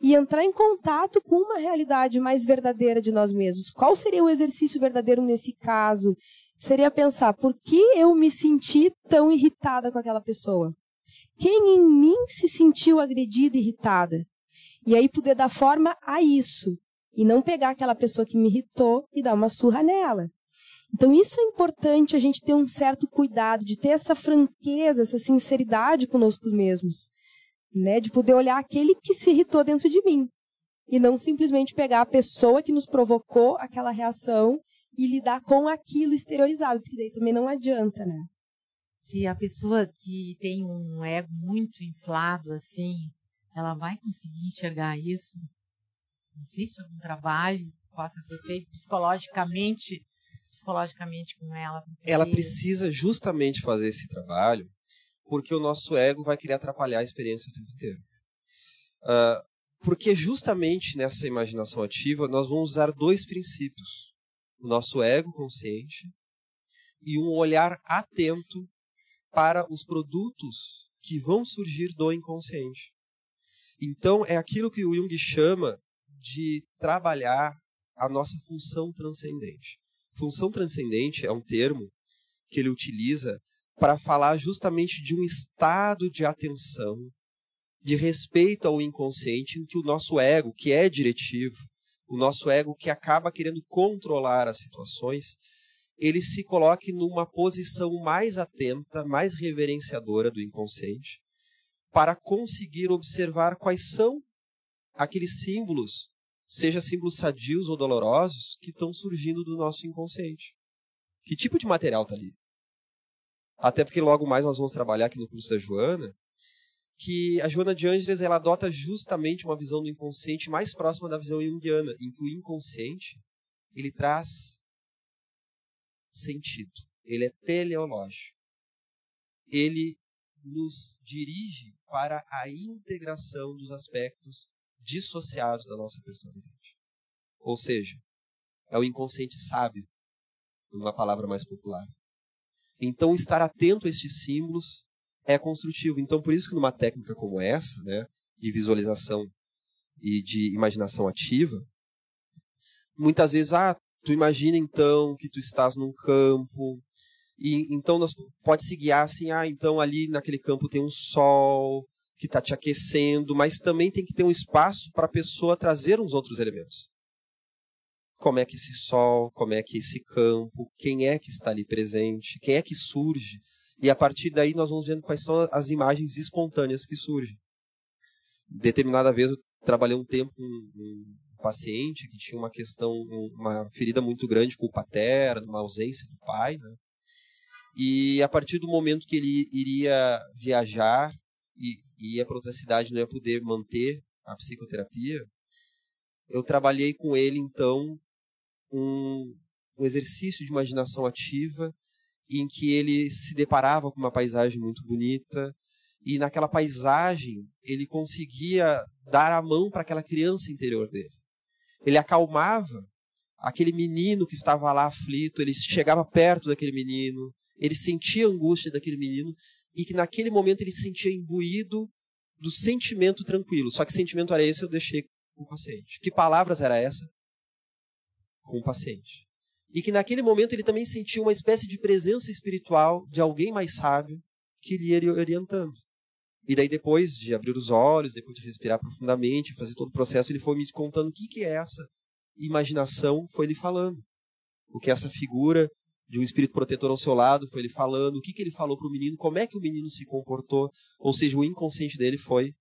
Speaker 1: e entrar em contato com uma realidade mais verdadeira de nós mesmos. Qual seria o exercício verdadeiro nesse caso? Seria pensar, por que eu me senti tão irritada com aquela pessoa? Quem em mim se sentiu agredida irritada? E aí poder dar forma a isso. E não pegar aquela pessoa que me irritou e dar uma surra nela. Então, isso é importante a gente ter um certo cuidado, de ter essa franqueza, essa sinceridade conosco mesmos né, de poder olhar aquele que se irritou dentro de mim e não simplesmente pegar a pessoa que nos provocou aquela reação e lidar com aquilo exteriorizado, porque daí também não adianta, né?
Speaker 4: Se a pessoa que tem um ego muito inflado assim, ela vai conseguir enxergar isso? Existe algum trabalho que possa ser feito psicologicamente, psicologicamente com ela?
Speaker 2: Ela precisa justamente fazer esse trabalho porque o nosso ego vai querer atrapalhar a experiência o tempo inteiro. Uh, porque justamente nessa imaginação ativa nós vamos usar dois princípios: o nosso ego consciente e um olhar atento para os produtos que vão surgir do inconsciente. Então é aquilo que o Jung chama de trabalhar a nossa função transcendente. Função transcendente é um termo que ele utiliza para falar justamente de um estado de atenção, de respeito ao inconsciente, em que o nosso ego, que é diretivo, o nosso ego que acaba querendo controlar as situações, ele se coloque numa posição mais atenta, mais reverenciadora do inconsciente, para conseguir observar quais são aqueles símbolos, seja símbolos sadios ou dolorosos, que estão surgindo do nosso inconsciente. Que tipo de material está ali? Até porque logo mais nós vamos trabalhar aqui no curso da Joana, que a Joana de Ângeles ela adota justamente uma visão do inconsciente mais próxima da visão junguiana, em que o inconsciente ele traz sentido, ele é teleológico. Ele nos dirige para a integração dos aspectos dissociados da nossa personalidade. Ou seja, é o inconsciente sábio, numa palavra mais popular. Então, estar atento a estes símbolos é construtivo. Então, por isso que numa técnica como essa, né, de visualização e de imaginação ativa, muitas vezes, ah, tu imagina então que tu estás num campo, e então nós, pode se guiar assim, ah, então ali naquele campo tem um sol que está te aquecendo, mas também tem que ter um espaço para a pessoa trazer uns outros elementos como é que esse sol, como é que esse campo, quem é que está ali presente, quem é que surge. E a partir daí nós vamos vendo quais são as imagens espontâneas que surgem. Determinada vez eu trabalhei um tempo com um, paciente que tinha uma questão, uma ferida muito grande com o paterno, uma ausência do pai, né? E a partir do momento que ele iria viajar e ia para outra cidade não ia poder manter a psicoterapia, eu trabalhei com ele então um, um exercício de imaginação ativa em que ele se deparava com uma paisagem muito bonita e naquela paisagem ele conseguia dar a mão para aquela criança interior dele. Ele acalmava aquele menino que estava lá aflito, ele chegava perto daquele menino, ele sentia a angústia daquele menino e que naquele momento ele se sentia imbuído do sentimento tranquilo. Só que sentimento era esse eu deixei com o paciente. Que palavras era essa? Com o paciente. E que naquele momento ele também sentia uma espécie de presença espiritual de alguém mais sábio que lhe ia orientando. E daí depois de abrir os olhos, depois de respirar profundamente, fazer todo o processo, ele foi me contando o que, que é essa imaginação, foi ele falando. O que essa figura de um espírito protetor ao seu lado, foi ele falando, o que, que ele falou para o menino, como é que o menino se comportou, ou seja, o inconsciente dele foi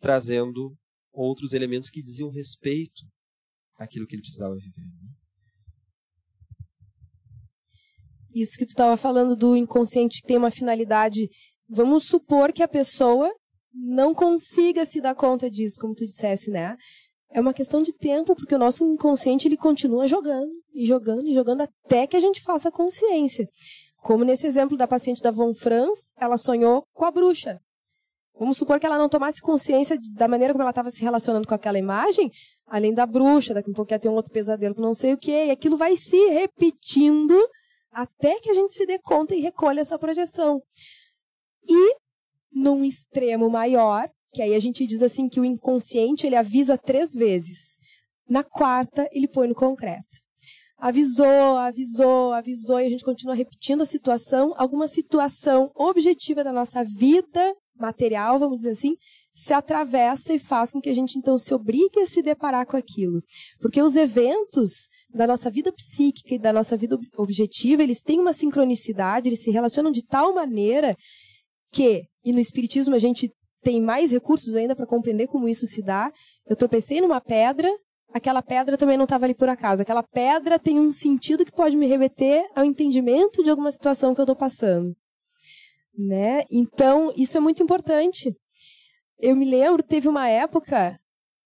Speaker 2: trazendo outros elementos que diziam respeito àquilo que ele precisava viver. Né?
Speaker 1: Isso que tu estava falando do inconsciente tem uma finalidade. Vamos supor que a pessoa não consiga se dar conta disso, como tu dissesse, né? É uma questão de tempo, porque o nosso inconsciente ele continua jogando e jogando e jogando até que a gente faça consciência. Como nesse exemplo da paciente da Von Franz, ela sonhou com a bruxa. Vamos supor que ela não tomasse consciência da maneira como ela estava se relacionando com aquela imagem, além da bruxa, daqui a pouco ia ter um outro pesadelo com não sei o quê, e aquilo vai se repetindo até que a gente se dê conta e recolha essa projeção. E, num extremo maior, que aí a gente diz assim que o inconsciente ele avisa três vezes. Na quarta, ele põe no concreto. Avisou, avisou, avisou, e a gente continua repetindo a situação. Alguma situação objetiva da nossa vida material, vamos dizer assim, se atravessa e faz com que a gente então se obrigue a se deparar com aquilo. Porque os eventos da nossa vida psíquica e da nossa vida objetiva, eles têm uma sincronicidade, eles se relacionam de tal maneira que, e no Espiritismo a gente tem mais recursos ainda para compreender como isso se dá. Eu tropecei numa pedra, aquela pedra também não estava ali por acaso. Aquela pedra tem um sentido que pode me remeter ao entendimento de alguma situação que eu estou passando. Né? Então, isso é muito importante. Eu me lembro, teve uma época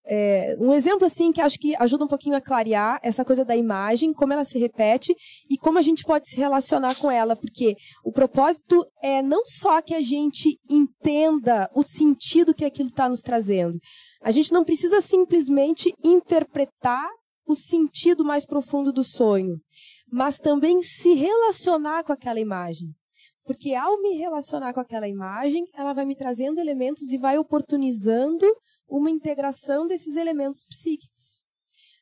Speaker 1: é, um exemplo assim que acho que ajuda um pouquinho a clarear essa coisa da imagem, como ela se repete e como a gente pode se relacionar com ela, porque o propósito é não só que a gente entenda o sentido que aquilo está nos trazendo. A gente não precisa simplesmente interpretar o sentido mais profundo do sonho, mas também se relacionar com aquela imagem. Porque ao me relacionar com aquela imagem, ela vai me trazendo elementos e vai oportunizando uma integração desses elementos psíquicos.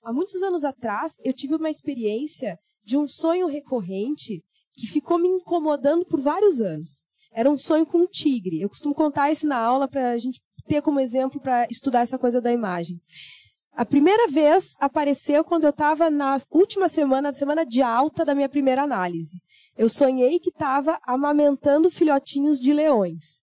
Speaker 1: Há muitos anos atrás, eu tive uma experiência de um sonho recorrente que ficou me incomodando por vários anos. Era um sonho com um tigre. Eu costumo contar isso na aula para a gente ter como exemplo para estudar essa coisa da imagem. A primeira vez apareceu quando eu estava na última semana, na semana de alta da minha primeira análise. Eu sonhei que estava amamentando filhotinhos de leões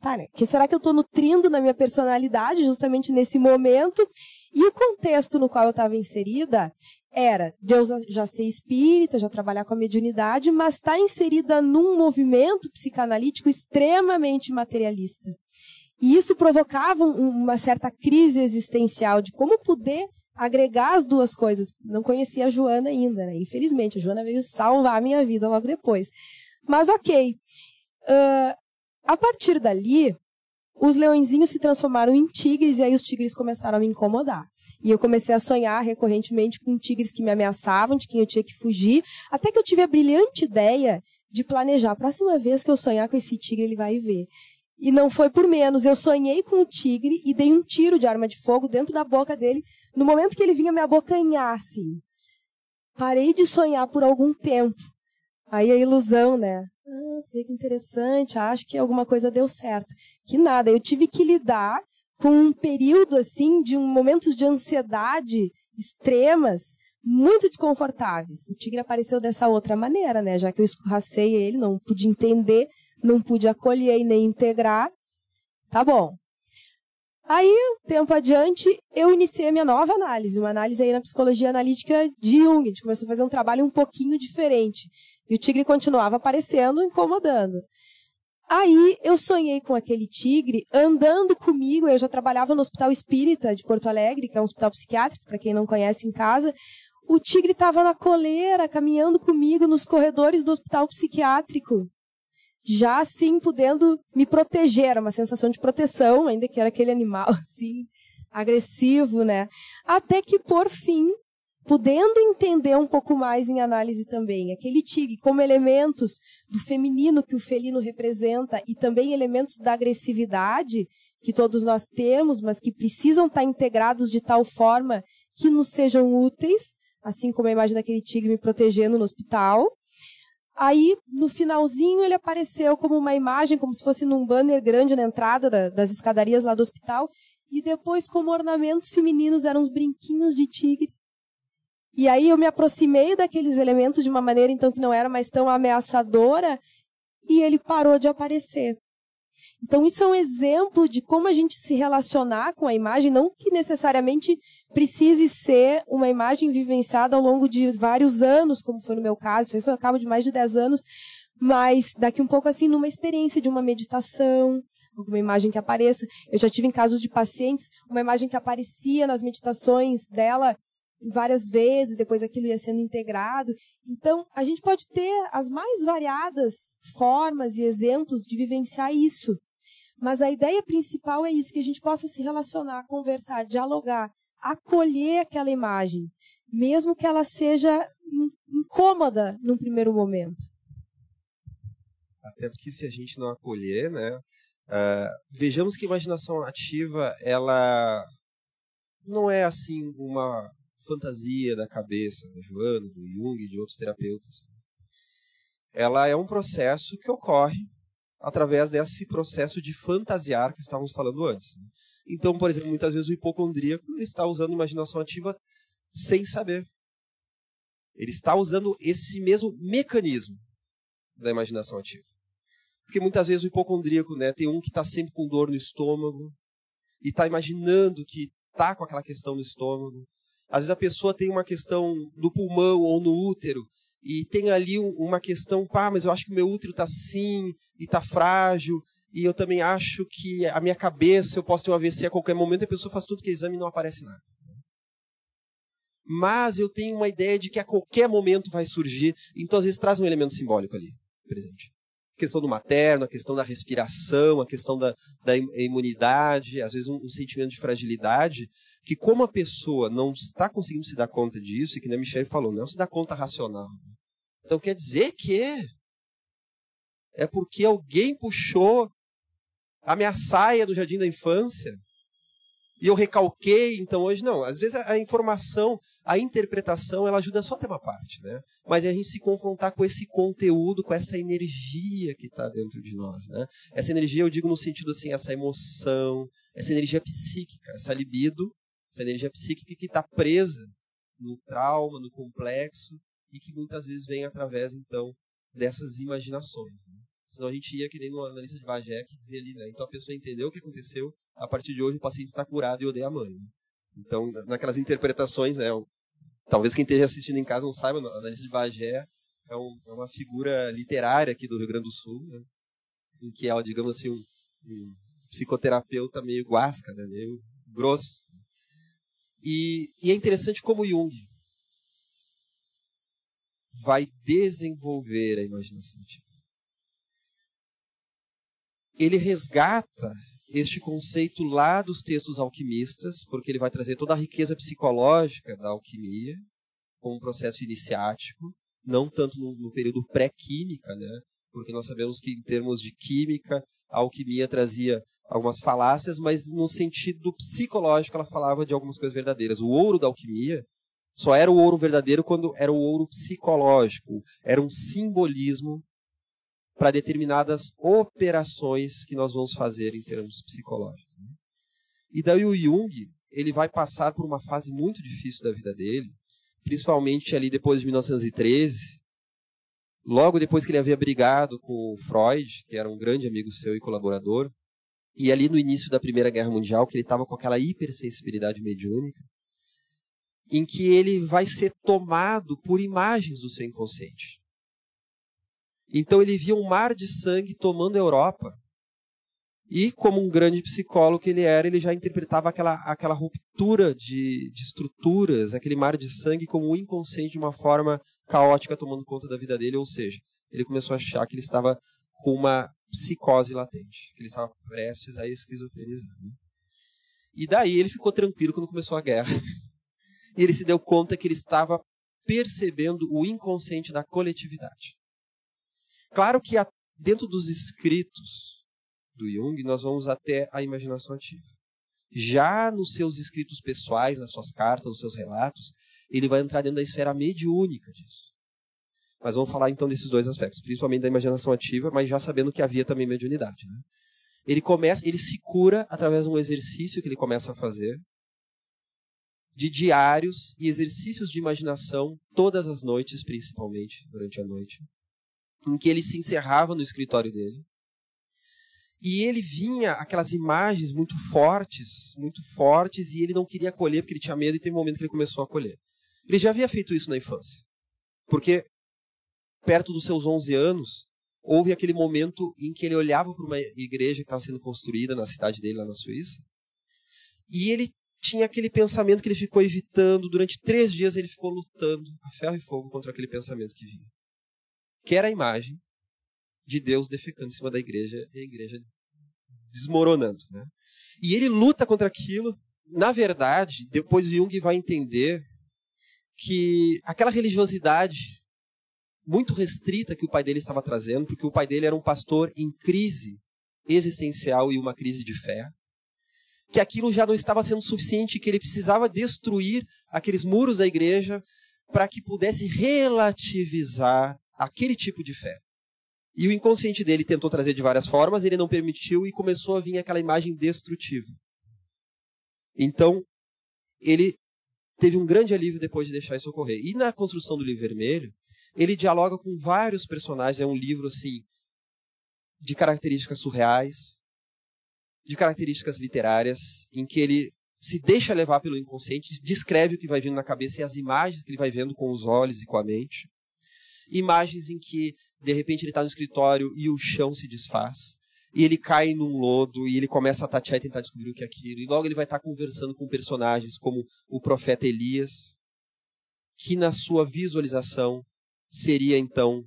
Speaker 1: tá, né? Que será que eu estou nutrindo na minha personalidade justamente nesse momento? E o contexto no qual eu estava inserida era Deus já ser espírita, já trabalhar com a mediunidade, mas está inserida num movimento psicanalítico extremamente materialista. E isso provocava uma certa crise existencial de como poder agregar as duas coisas. Não conhecia a Joana ainda, né? Infelizmente, a Joana veio salvar a minha vida logo depois. Mas ok. Uh, a partir dali, os leõezinhos se transformaram em tigres e aí os tigres começaram a me incomodar. E eu comecei a sonhar recorrentemente com tigres que me ameaçavam, de quem eu tinha que fugir, até que eu tive a brilhante ideia de planejar. A próxima vez que eu sonhar com esse tigre, ele vai ver. E não foi por menos. Eu sonhei com o tigre e dei um tiro de arma de fogo dentro da boca dele, no momento que ele vinha me abocanhar, assim. Parei de sonhar por algum tempo. Aí a ilusão, né? Ah, que interessante, acho que alguma coisa deu certo. Que nada, eu tive que lidar com um período assim de um, momentos de ansiedade extremas, muito desconfortáveis. O tigre apareceu dessa outra maneira, né? Já que eu escorracei ele, não pude entender, não pude acolher e nem integrar. Tá bom. Aí, tempo adiante, eu iniciei a minha nova análise, uma análise aí na psicologia analítica de Jung. A gente começou a fazer um trabalho um pouquinho diferente. E o tigre continuava aparecendo, incomodando. Aí eu sonhei com aquele tigre andando comigo. Eu já trabalhava no Hospital Espírita de Porto Alegre, que é um hospital psiquiátrico, para quem não conhece em casa. O tigre estava na coleira, caminhando comigo nos corredores do hospital psiquiátrico. Já assim, podendo me proteger, era uma sensação de proteção, ainda que era aquele animal assim, agressivo, né? Até que, por fim, podendo entender um pouco mais em análise também aquele tigre como elementos do feminino que o felino representa e também elementos da agressividade que todos nós temos, mas que precisam estar integrados de tal forma que nos sejam úteis, assim como a imagem daquele tigre me protegendo no hospital. Aí, no finalzinho, ele apareceu como uma imagem, como se fosse num banner grande na entrada da, das escadarias lá do hospital, e depois, como ornamentos femininos, eram uns brinquinhos de tigre. E aí eu me aproximei daqueles elementos de uma maneira, então, que não era mais tão ameaçadora, e ele parou de aparecer. Então, isso é um exemplo de como a gente se relacionar com a imagem, não que necessariamente precise ser uma imagem vivenciada ao longo de vários anos, como foi no meu caso, isso foi ao cabo de mais de 10 anos, mas daqui um pouco assim, numa experiência de uma meditação, alguma imagem que apareça. Eu já tive em casos de pacientes, uma imagem que aparecia nas meditações dela várias vezes, depois aquilo ia sendo integrado. Então, a gente pode ter as mais variadas formas e exemplos de vivenciar isso. Mas a ideia principal é isso, que a gente possa se relacionar, conversar, dialogar, acolher aquela imagem, mesmo que ela seja incômoda num primeiro momento.
Speaker 2: Até porque se a gente não acolher, né, uh, vejamos que a imaginação ativa, ela não é assim uma fantasia da cabeça da Joana, do Jung e de outros terapeutas. Ela é um processo que ocorre através desse processo de fantasiar que estávamos falando antes. Né? Então, por exemplo, muitas vezes o hipocondríaco está usando imaginação ativa sem saber. Ele está usando esse mesmo mecanismo da imaginação ativa. Porque muitas vezes o hipocondríaco, né, tem um que está sempre com dor no estômago e está imaginando que está com aquela questão no estômago. Às vezes a pessoa tem uma questão no pulmão ou no útero e tem ali uma questão, pá, mas eu acho que o meu útero está assim e está frágil e eu também acho que a minha cabeça, eu posso ter um AVC a qualquer momento, a pessoa faz tudo que é exame e não aparece nada. Mas eu tenho uma ideia de que a qualquer momento vai surgir, então às vezes traz um elemento simbólico ali, presente. A questão do materno, a questão da respiração, a questão da, da imunidade, às vezes um, um, sentimento de fragilidade, que como a pessoa não está conseguindo se dar conta disso, e que a Michelle falou, não se dá conta racional. Então quer dizer que é porque alguém puxou a minha saia do jardim da infância. E eu recalquei, então hoje não. Às vezes a, informação, a interpretação, ela ajuda só a ter uma parte, né? Mas é a gente se confrontar com esse conteúdo, com essa energia que está dentro de nós, né? Essa energia, eu digo no sentido assim, essa emoção, essa energia psíquica, essa libido, essa energia psíquica que está presa no trauma, no complexo, e que muitas vezes vem através, então, dessas imaginações. Né? Senão a gente ia que nem no analista de Bagé que dizia ali, né? Então a pessoa entendeu o que aconteceu, a partir de hoje o paciente está curado e odeia a mãe. Né? Então, naquelas interpretações, né? Talvez quem esteja assistindo em casa não saiba, o analista de Bagé é, um, é, uma figura literária aqui do Rio Grande do Sul, né? Em que é, digamos assim, um, um psicoterapeuta meio guasca, né? Meio grosso. E, e é interessante como Jung vai desenvolver a imaginação ele resgata este conceito lá dos textos alquimistas, porque ele vai trazer toda a riqueza psicológica da alquimia como um processo iniciático, não tanto no, no período pré-química, né? porque nós sabemos que em termos de química a alquimia trazia algumas falácias, mas no sentido psicológico ela falava de algumas coisas verdadeiras. O ouro da alquimia só era o ouro verdadeiro quando era o ouro psicológico, era um simbolismo para determinadas operações que nós vamos fazer em termos psicológicos. Né? E daí o Jung, ele vai passar por uma fase muito difícil da vida dele, principalmente ali depois de 1913, logo depois que ele havia brigado com o Freud, que era um grande amigo seu e colaborador, e ali no início da Primeira Guerra Mundial, que ele estava com aquela hipersensibilidade mediúnica, em que ele vai ser tomado por imagens do seu inconsciente. Então ele via um mar de sangue tomando a Europa. E, como um grande psicólogo que ele era, ele já interpretava aquela, aquela ruptura de, de estruturas, aquele mar de sangue, como o inconsciente de uma forma caótica tomando conta da vida dele. Ou seja, ele começou a achar que ele estava com uma psicose latente, que ele estava prestes a esquizofrenizar. Né? E daí ele ficou tranquilo quando começou a guerra. E ele se deu conta que ele estava percebendo o inconsciente da coletividade. Claro que dentro dos escritos do Jung, nós vamos até a imaginação ativa. Já nos seus escritos pessoais, nas suas cartas, nos seus relatos, ele vai entrar dentro da esfera mediúnica disso. Mas vamos falar então desses dois aspectos, principalmente da imaginação ativa, mas já sabendo que havia também mediunidade. Né? Ele começa, ele se cura através de um exercício que ele começa a fazer, de diários e exercícios de imaginação todas as noites, principalmente durante a noite, em que ele se encerrava no escritório dele. E ele vinha aquelas imagens muito fortes, muito fortes, e ele não queria acolher porque ele tinha medo, e tem um momento que ele começou a acolher. Ele já havia feito isso na infância. Porque perto dos seus 11 anos, houve aquele momento em que ele olhava para uma igreja que estava sendo construída na cidade dele, lá na Suíça, e ele tinha aquele pensamento que ele ficou evitando. Durante três dias ele ficou lutando a ferro e fogo contra aquele pensamento que vinha. Que era a imagem de Deus defecando em cima da igreja e a igreja desmoronando. Né? E ele luta contra aquilo. Na verdade, depois Jung vai entender que aquela religiosidade muito restrita que o pai dele estava trazendo, porque o pai dele era um pastor em crise existencial e uma crise de fé, que aquilo já não estava sendo suficiente, que ele precisava destruir aqueles muros da igreja para que pudesse relativizar aquele tipo de fé. E o inconsciente dele tentou trazer de várias formas, ele não permitiu e começou a vir aquela imagem destrutiva. Então, ele teve um grande alívio depois de deixar isso ocorrer. E na construção do livro vermelho, ele dialoga com vários personagens. É um livro assim de características surreais, de características literárias, em que ele se deixa levar pelo inconsciente, descreve o que vai vindo na cabeça e as imagens que ele vai vendo com os olhos e com a mente. Imagens em que, de repente, ele está no escritório e o chão se desfaz e ele cai num lodo e ele começa a tatear e tentar descobrir o que é aquilo. E logo ele vai estar conversando com personagens como o profeta Elias, que na sua visualização seria então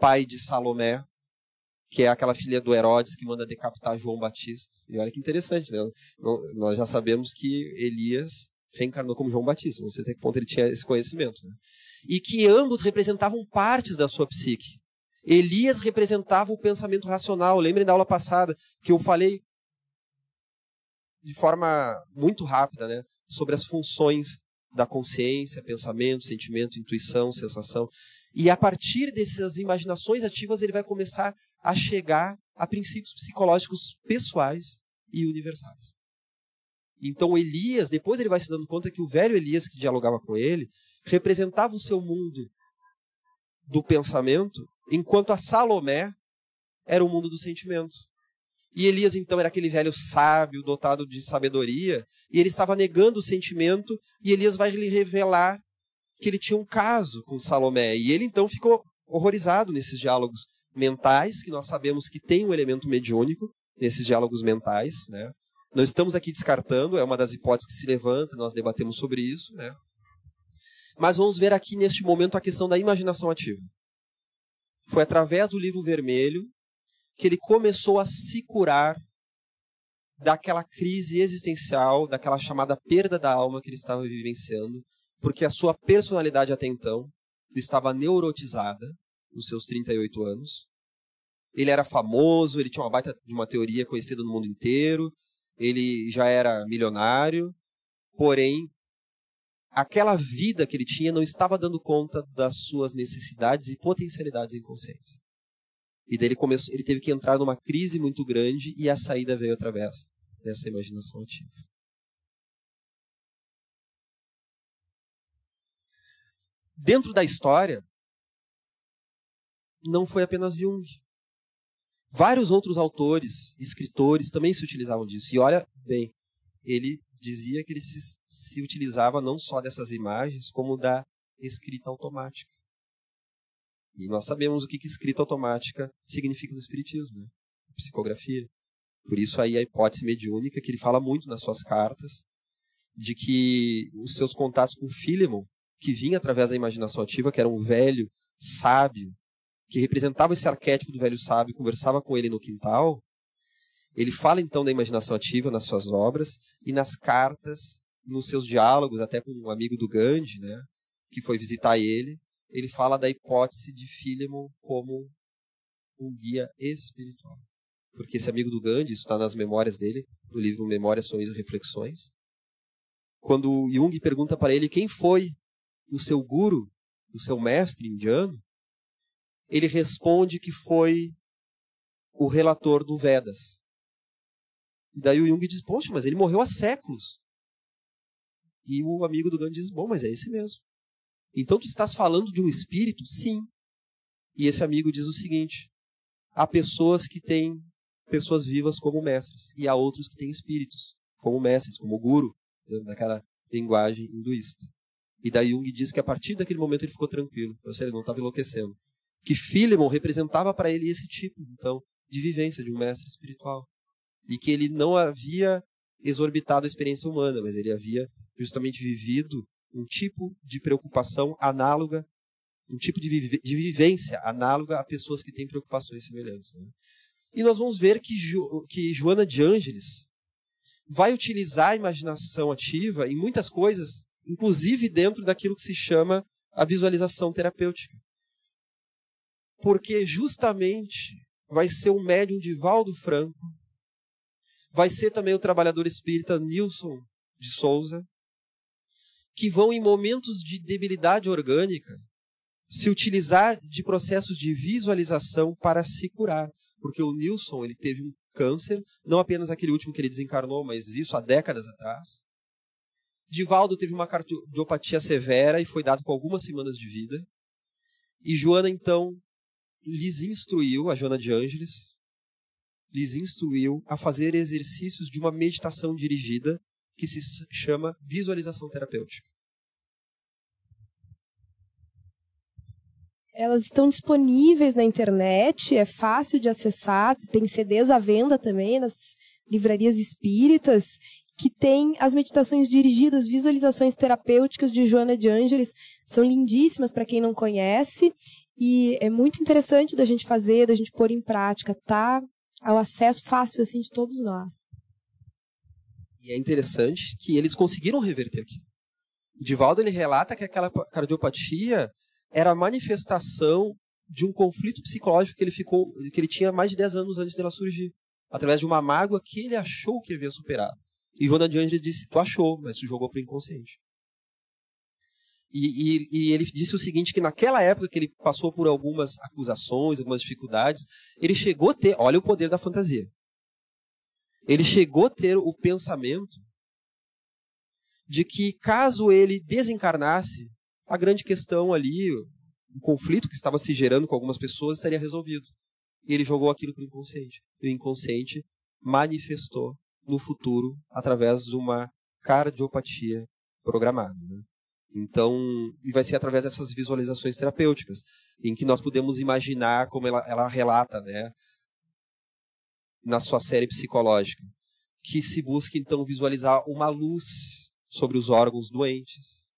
Speaker 2: pai de Salomé, que é aquela filha do Herodes que manda decapitar João Batista. E olha que interessante, né? Nós já sabemos que Elias reencarnou como João Batista, não sei até que ponto ele tinha esse conhecimento. Né? E que ambos representavam partes da sua psique. Elias representava o pensamento racional. Lembrem da aula passada que eu falei de forma muito rápida, né, sobre as funções da consciência, pensamento, sentimento, intuição, sensação. E a partir dessas imaginações ativas, ele vai começar a chegar a princípios psicológicos pessoais e universais. Então Elias, depois ele vai se dando conta que o velho Elias que dialogava com ele, representava o seu mundo do pensamento enquanto a Salomé era o mundo do sentimento. E Elias então era aquele velho sábio, dotado de sabedoria, e ele estava negando o sentimento, e Elias vai lhe revelar que ele tinha um caso com Salomé. E ele então ficou horrorizado nesses diálogos mentais, que nós sabemos que tem um elemento mediúnico nesses diálogos mentais, né? Não estamos aqui descartando, é uma das hipóteses que se levanta, nós debatemos sobre isso, né? Mas vamos ver aqui neste momento a questão da imaginação ativa. Foi através do livro vermelho que ele começou a se curar daquela crise existencial, daquela chamada perda da alma que ele estava vivenciando, porque a sua personalidade até então estava neurotizada nos seus 38 anos. Ele era famoso, ele tinha uma baita de uma teoria conhecida no mundo inteiro, ele já era milionário, porém aquela vida que ele tinha não estava dando conta das suas necessidades e potencialidades inconscientes. E daí ele, começou, ele teve que entrar numa crise muito grande e a saída veio através dessa imaginação ativa. Dentro da história, não foi apenas Jung. Vários outros autores, escritores também se utilizavam disso. E olha bem, ele dizia que ele se, se utilizava não só dessas imagens, como da escrita automática. E nós sabemos o que, que escrita automática significa no Espiritismo, né? psicografia. Por isso aí a hipótese mediúnica, que ele fala muito nas suas cartas, de que os seus contatos com Philemon, que vinha através da imaginação ativa, que era um velho sábio, que representava esse arquétipo do velho sábio, conversava com ele no quintal, ele fala então da imaginação ativa nas suas obras e nas cartas nos seus diálogos, até com um amigo do Gandhi, né, que foi visitar ele, ele fala da hipótese de Philemon como um guia espiritual. Porque esse amigo do Gandhi, isso está nas memórias dele, no livro Memórias, Sonhos e Reflexões. Quando Jung pergunta para ele quem foi o seu guru, o seu mestre indiano, ele responde que foi o relator do Vedas. E daí o Jung diz: Poxa, mas ele morreu há séculos. E o amigo do Gandhi diz: Bom, mas é esse mesmo. Então tu estás falando de um espírito? Sim. E esse amigo diz o seguinte: há pessoas que têm pessoas vivas como mestres e há outros que têm espíritos como mestres, como guru, daquela linguagem hinduísta. E daí Jung diz que a partir daquele momento ele ficou tranquilo, ou seja, ele não estava enlouquecendo. Que Philemon representava para ele esse tipo, então, de vivência de um mestre espiritual. E que ele não havia exorbitado a experiência humana, mas ele havia justamente vivido um tipo de preocupação análoga, um tipo de, de vivência análoga a pessoas que têm preocupações semelhantes. Né? E nós vamos ver que, jo, que Joana de Ângeles vai utilizar a imaginação ativa em muitas coisas, inclusive dentro daquilo que se chama a visualização terapêutica. Porque justamente vai ser o médium de Valdo Franco, vai ser também o trabalhador espírita Nilson de Souza, que vão, em momentos de debilidade orgânica, se utilizar de processos de visualização para se curar. Porque o Nilson ele teve um câncer, não apenas aquele último que ele desencarnou, mas isso há décadas atrás. Divaldo teve uma cardiopatia severa e foi dado com algumas semanas de vida. E Joana, então, lhes instruiu, a Joana de Ângeles, lhes instruiu a fazer exercícios de uma meditação dirigida que se chama visualização terapêutica.
Speaker 1: Elas estão disponíveis na internet, é fácil de acessar, tem CDs à venda também nas livrarias espíritas, que tem as meditações dirigidas, visualizações terapêuticas de Joana de Ângeles, são lindíssimas para quem não conhece, e é muito interessante da gente fazer, da gente pôr em prática, tá ao acesso fácil assim de todos nós.
Speaker 2: E é interessante que eles conseguiram reverter aqui. O Divaldo ele relata que aquela cardiopatia era a manifestação de um conflito psicológico que ele ficou, que ele tinha mais de 10 anos antes dela surgir, através de uma mágoa que ele achou que havia superado. E Joana de Angelis disse: "Tu achou, mas tu jogou para o inconsciente". E, e, e, ele disse o seguinte, que naquela época que ele passou por algumas acusações, algumas dificuldades, ele chegou a ter, olha o poder da fantasia ele chegou a ter o pensamento de que caso ele desencarnasse, a grande questão ali, o conflito que estava se gerando com algumas pessoas estaria resolvido. E ele jogou aquilo para o inconsciente. E o inconsciente manifestou no futuro através de uma cardiopatia programada. Né? Então, e vai ser através dessas visualizações terapêuticas, em que nós podemos imaginar, como ela, ela relata, né, na sua série psicológica, que se busca então visualizar uma luz sobre os órgãos doentes.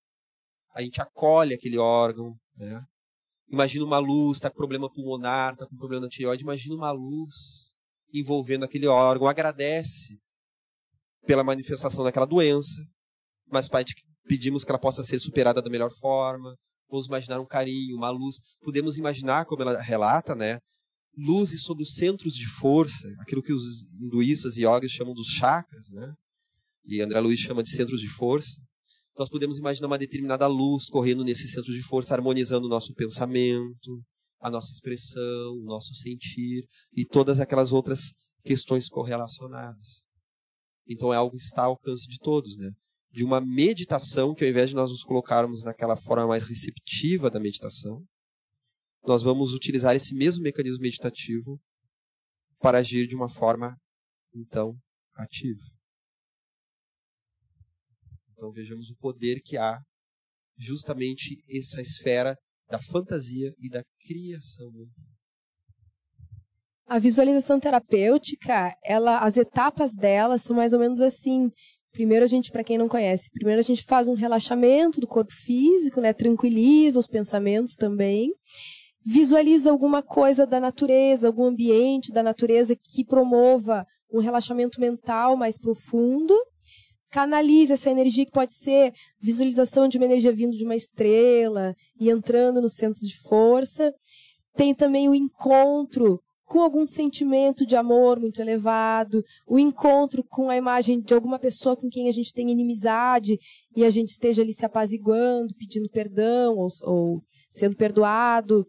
Speaker 2: A gente acolhe aquele órgão, né? Imagina uma luz, está com problema pulmonar, está com problema na tireoide, imagina uma luz envolvendo aquele órgão, agradece pela manifestação daquela doença, mas Pai, pedimos que ela possa ser superada da melhor forma. Vamos imaginar um carinho, uma luz. Podemos imaginar, como ela relata, né? luzes sobre os centros de força, aquilo que os hinduístas e yogis chamam dos chakras, né? E André Luiz chama de centros de força. Nós podemos imaginar uma determinada luz correndo nesse centro de força, harmonizando o nosso pensamento, a nossa expressão, o nosso sentir e todas aquelas outras questões correlacionadas. Então é algo que está ao alcance de todos, né? De uma meditação que ao invés de nós nos colocarmos naquela forma mais receptiva da meditação, nós vamos utilizar esse mesmo mecanismo meditativo para agir de uma forma, então, ativa. Então vejamos o poder que há justamente essa esfera da fantasia e da criação.
Speaker 1: A visualização terapêutica, ela, as etapas dela são mais ou menos assim. Primeiro a gente, para quem não conhece, primeiro a gente faz um relaxamento do corpo físico, né, tranquiliza os pensamentos também visualiza alguma coisa da natureza, algum ambiente da natureza que promova um relaxamento mental mais profundo. canalize essa energia que pode ser visualização de uma energia vindo de uma estrela e entrando nos centros de força. Tem também o encontro com algum sentimento de amor muito elevado, o encontro com a imagem de alguma pessoa com quem a gente tem inimizade e a gente esteja ali se apaziguando, pedindo perdão ou, ou sendo perdoado.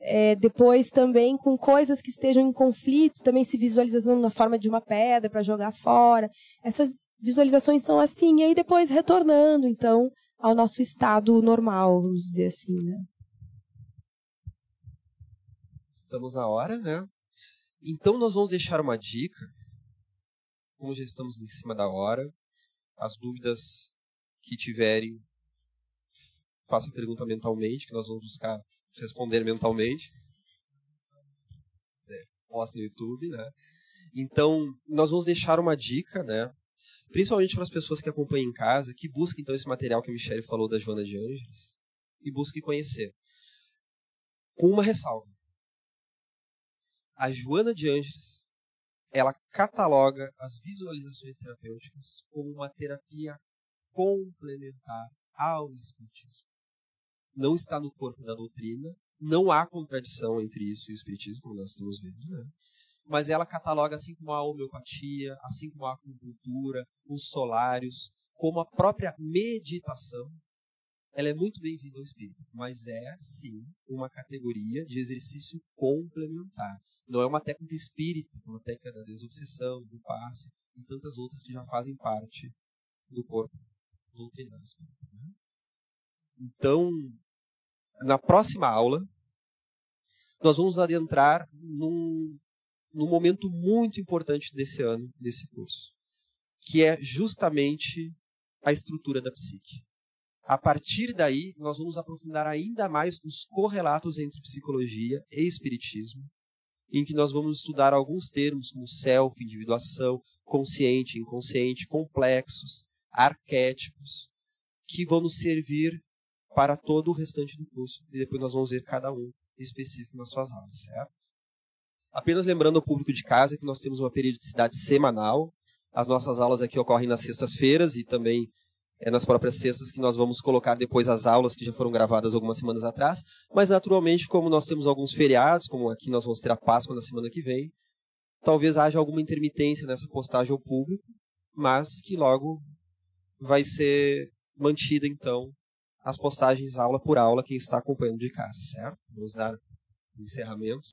Speaker 1: É, depois também com coisas que estejam em conflito, também se visualizando na forma de uma pedra para jogar fora. Essas visualizações são assim, e aí depois retornando, então, ao nosso estado normal, vamos dizer assim, né?
Speaker 2: Estamos na hora, né? Então nós vamos deixar uma dica. Como já estamos em cima da hora, as dúvidas que tiverem, faça a pergunta mentalmente, que nós vamos buscar responder mentalmente. É, posta no YouTube, né? Então, nós vamos deixar uma dica, né? Principalmente para as pessoas que acompanham em casa, que busquem então esse material que a Michelle falou da Joana de Ângeles e busquem conhecer. Com uma ressalva. A Joana de Ângeles, ela cataloga as visualizações terapêuticas como uma terapia complementar ao espiritismo não está no corpo da doutrina, não há contradição entre isso e o espiritismo, como nós estamos vendo, né? Mas ela cataloga assim como a homeopatia, assim como a acupuntura, os solários, como a própria meditação, ela é muito bem-vinda ao espírito, mas é sim uma categoria de exercício complementar. Não é uma técnica espírita, é uma técnica da desobsessão, do passe e tantas outras que já fazem parte do corpo doutrinário. Né? Então, na próxima aula, nós vamos adentrar num, num momento muito importante desse ano, desse curso, que é justamente a estrutura da psique. A partir daí, nós vamos aprofundar ainda mais os correlatos entre psicologia e espiritismo, em que nós vamos estudar alguns termos como self, individuação, consciente, inconsciente, complexos, arquétipos, que vão nos servir para todo o restante do curso. E depois nós vamos ver cada um específico nas suas aulas, certo? Apenas lembrando ao público de casa que nós temos uma periodicidade semanal. As nossas aulas aqui ocorrem nas sextas-feiras e também é nas próprias sextas que nós vamos colocar depois as aulas que já foram gravadas algumas semanas atrás. Mas, naturalmente, como nós temos alguns feriados, como aqui nós vamos ter a Páscoa na semana que vem, talvez haja alguma intermitência nessa postagem ao público, mas que logo vai ser mantida, então, as postagens aula por aula, quem está acompanhando de casa, certo? Vamos dar encerramento.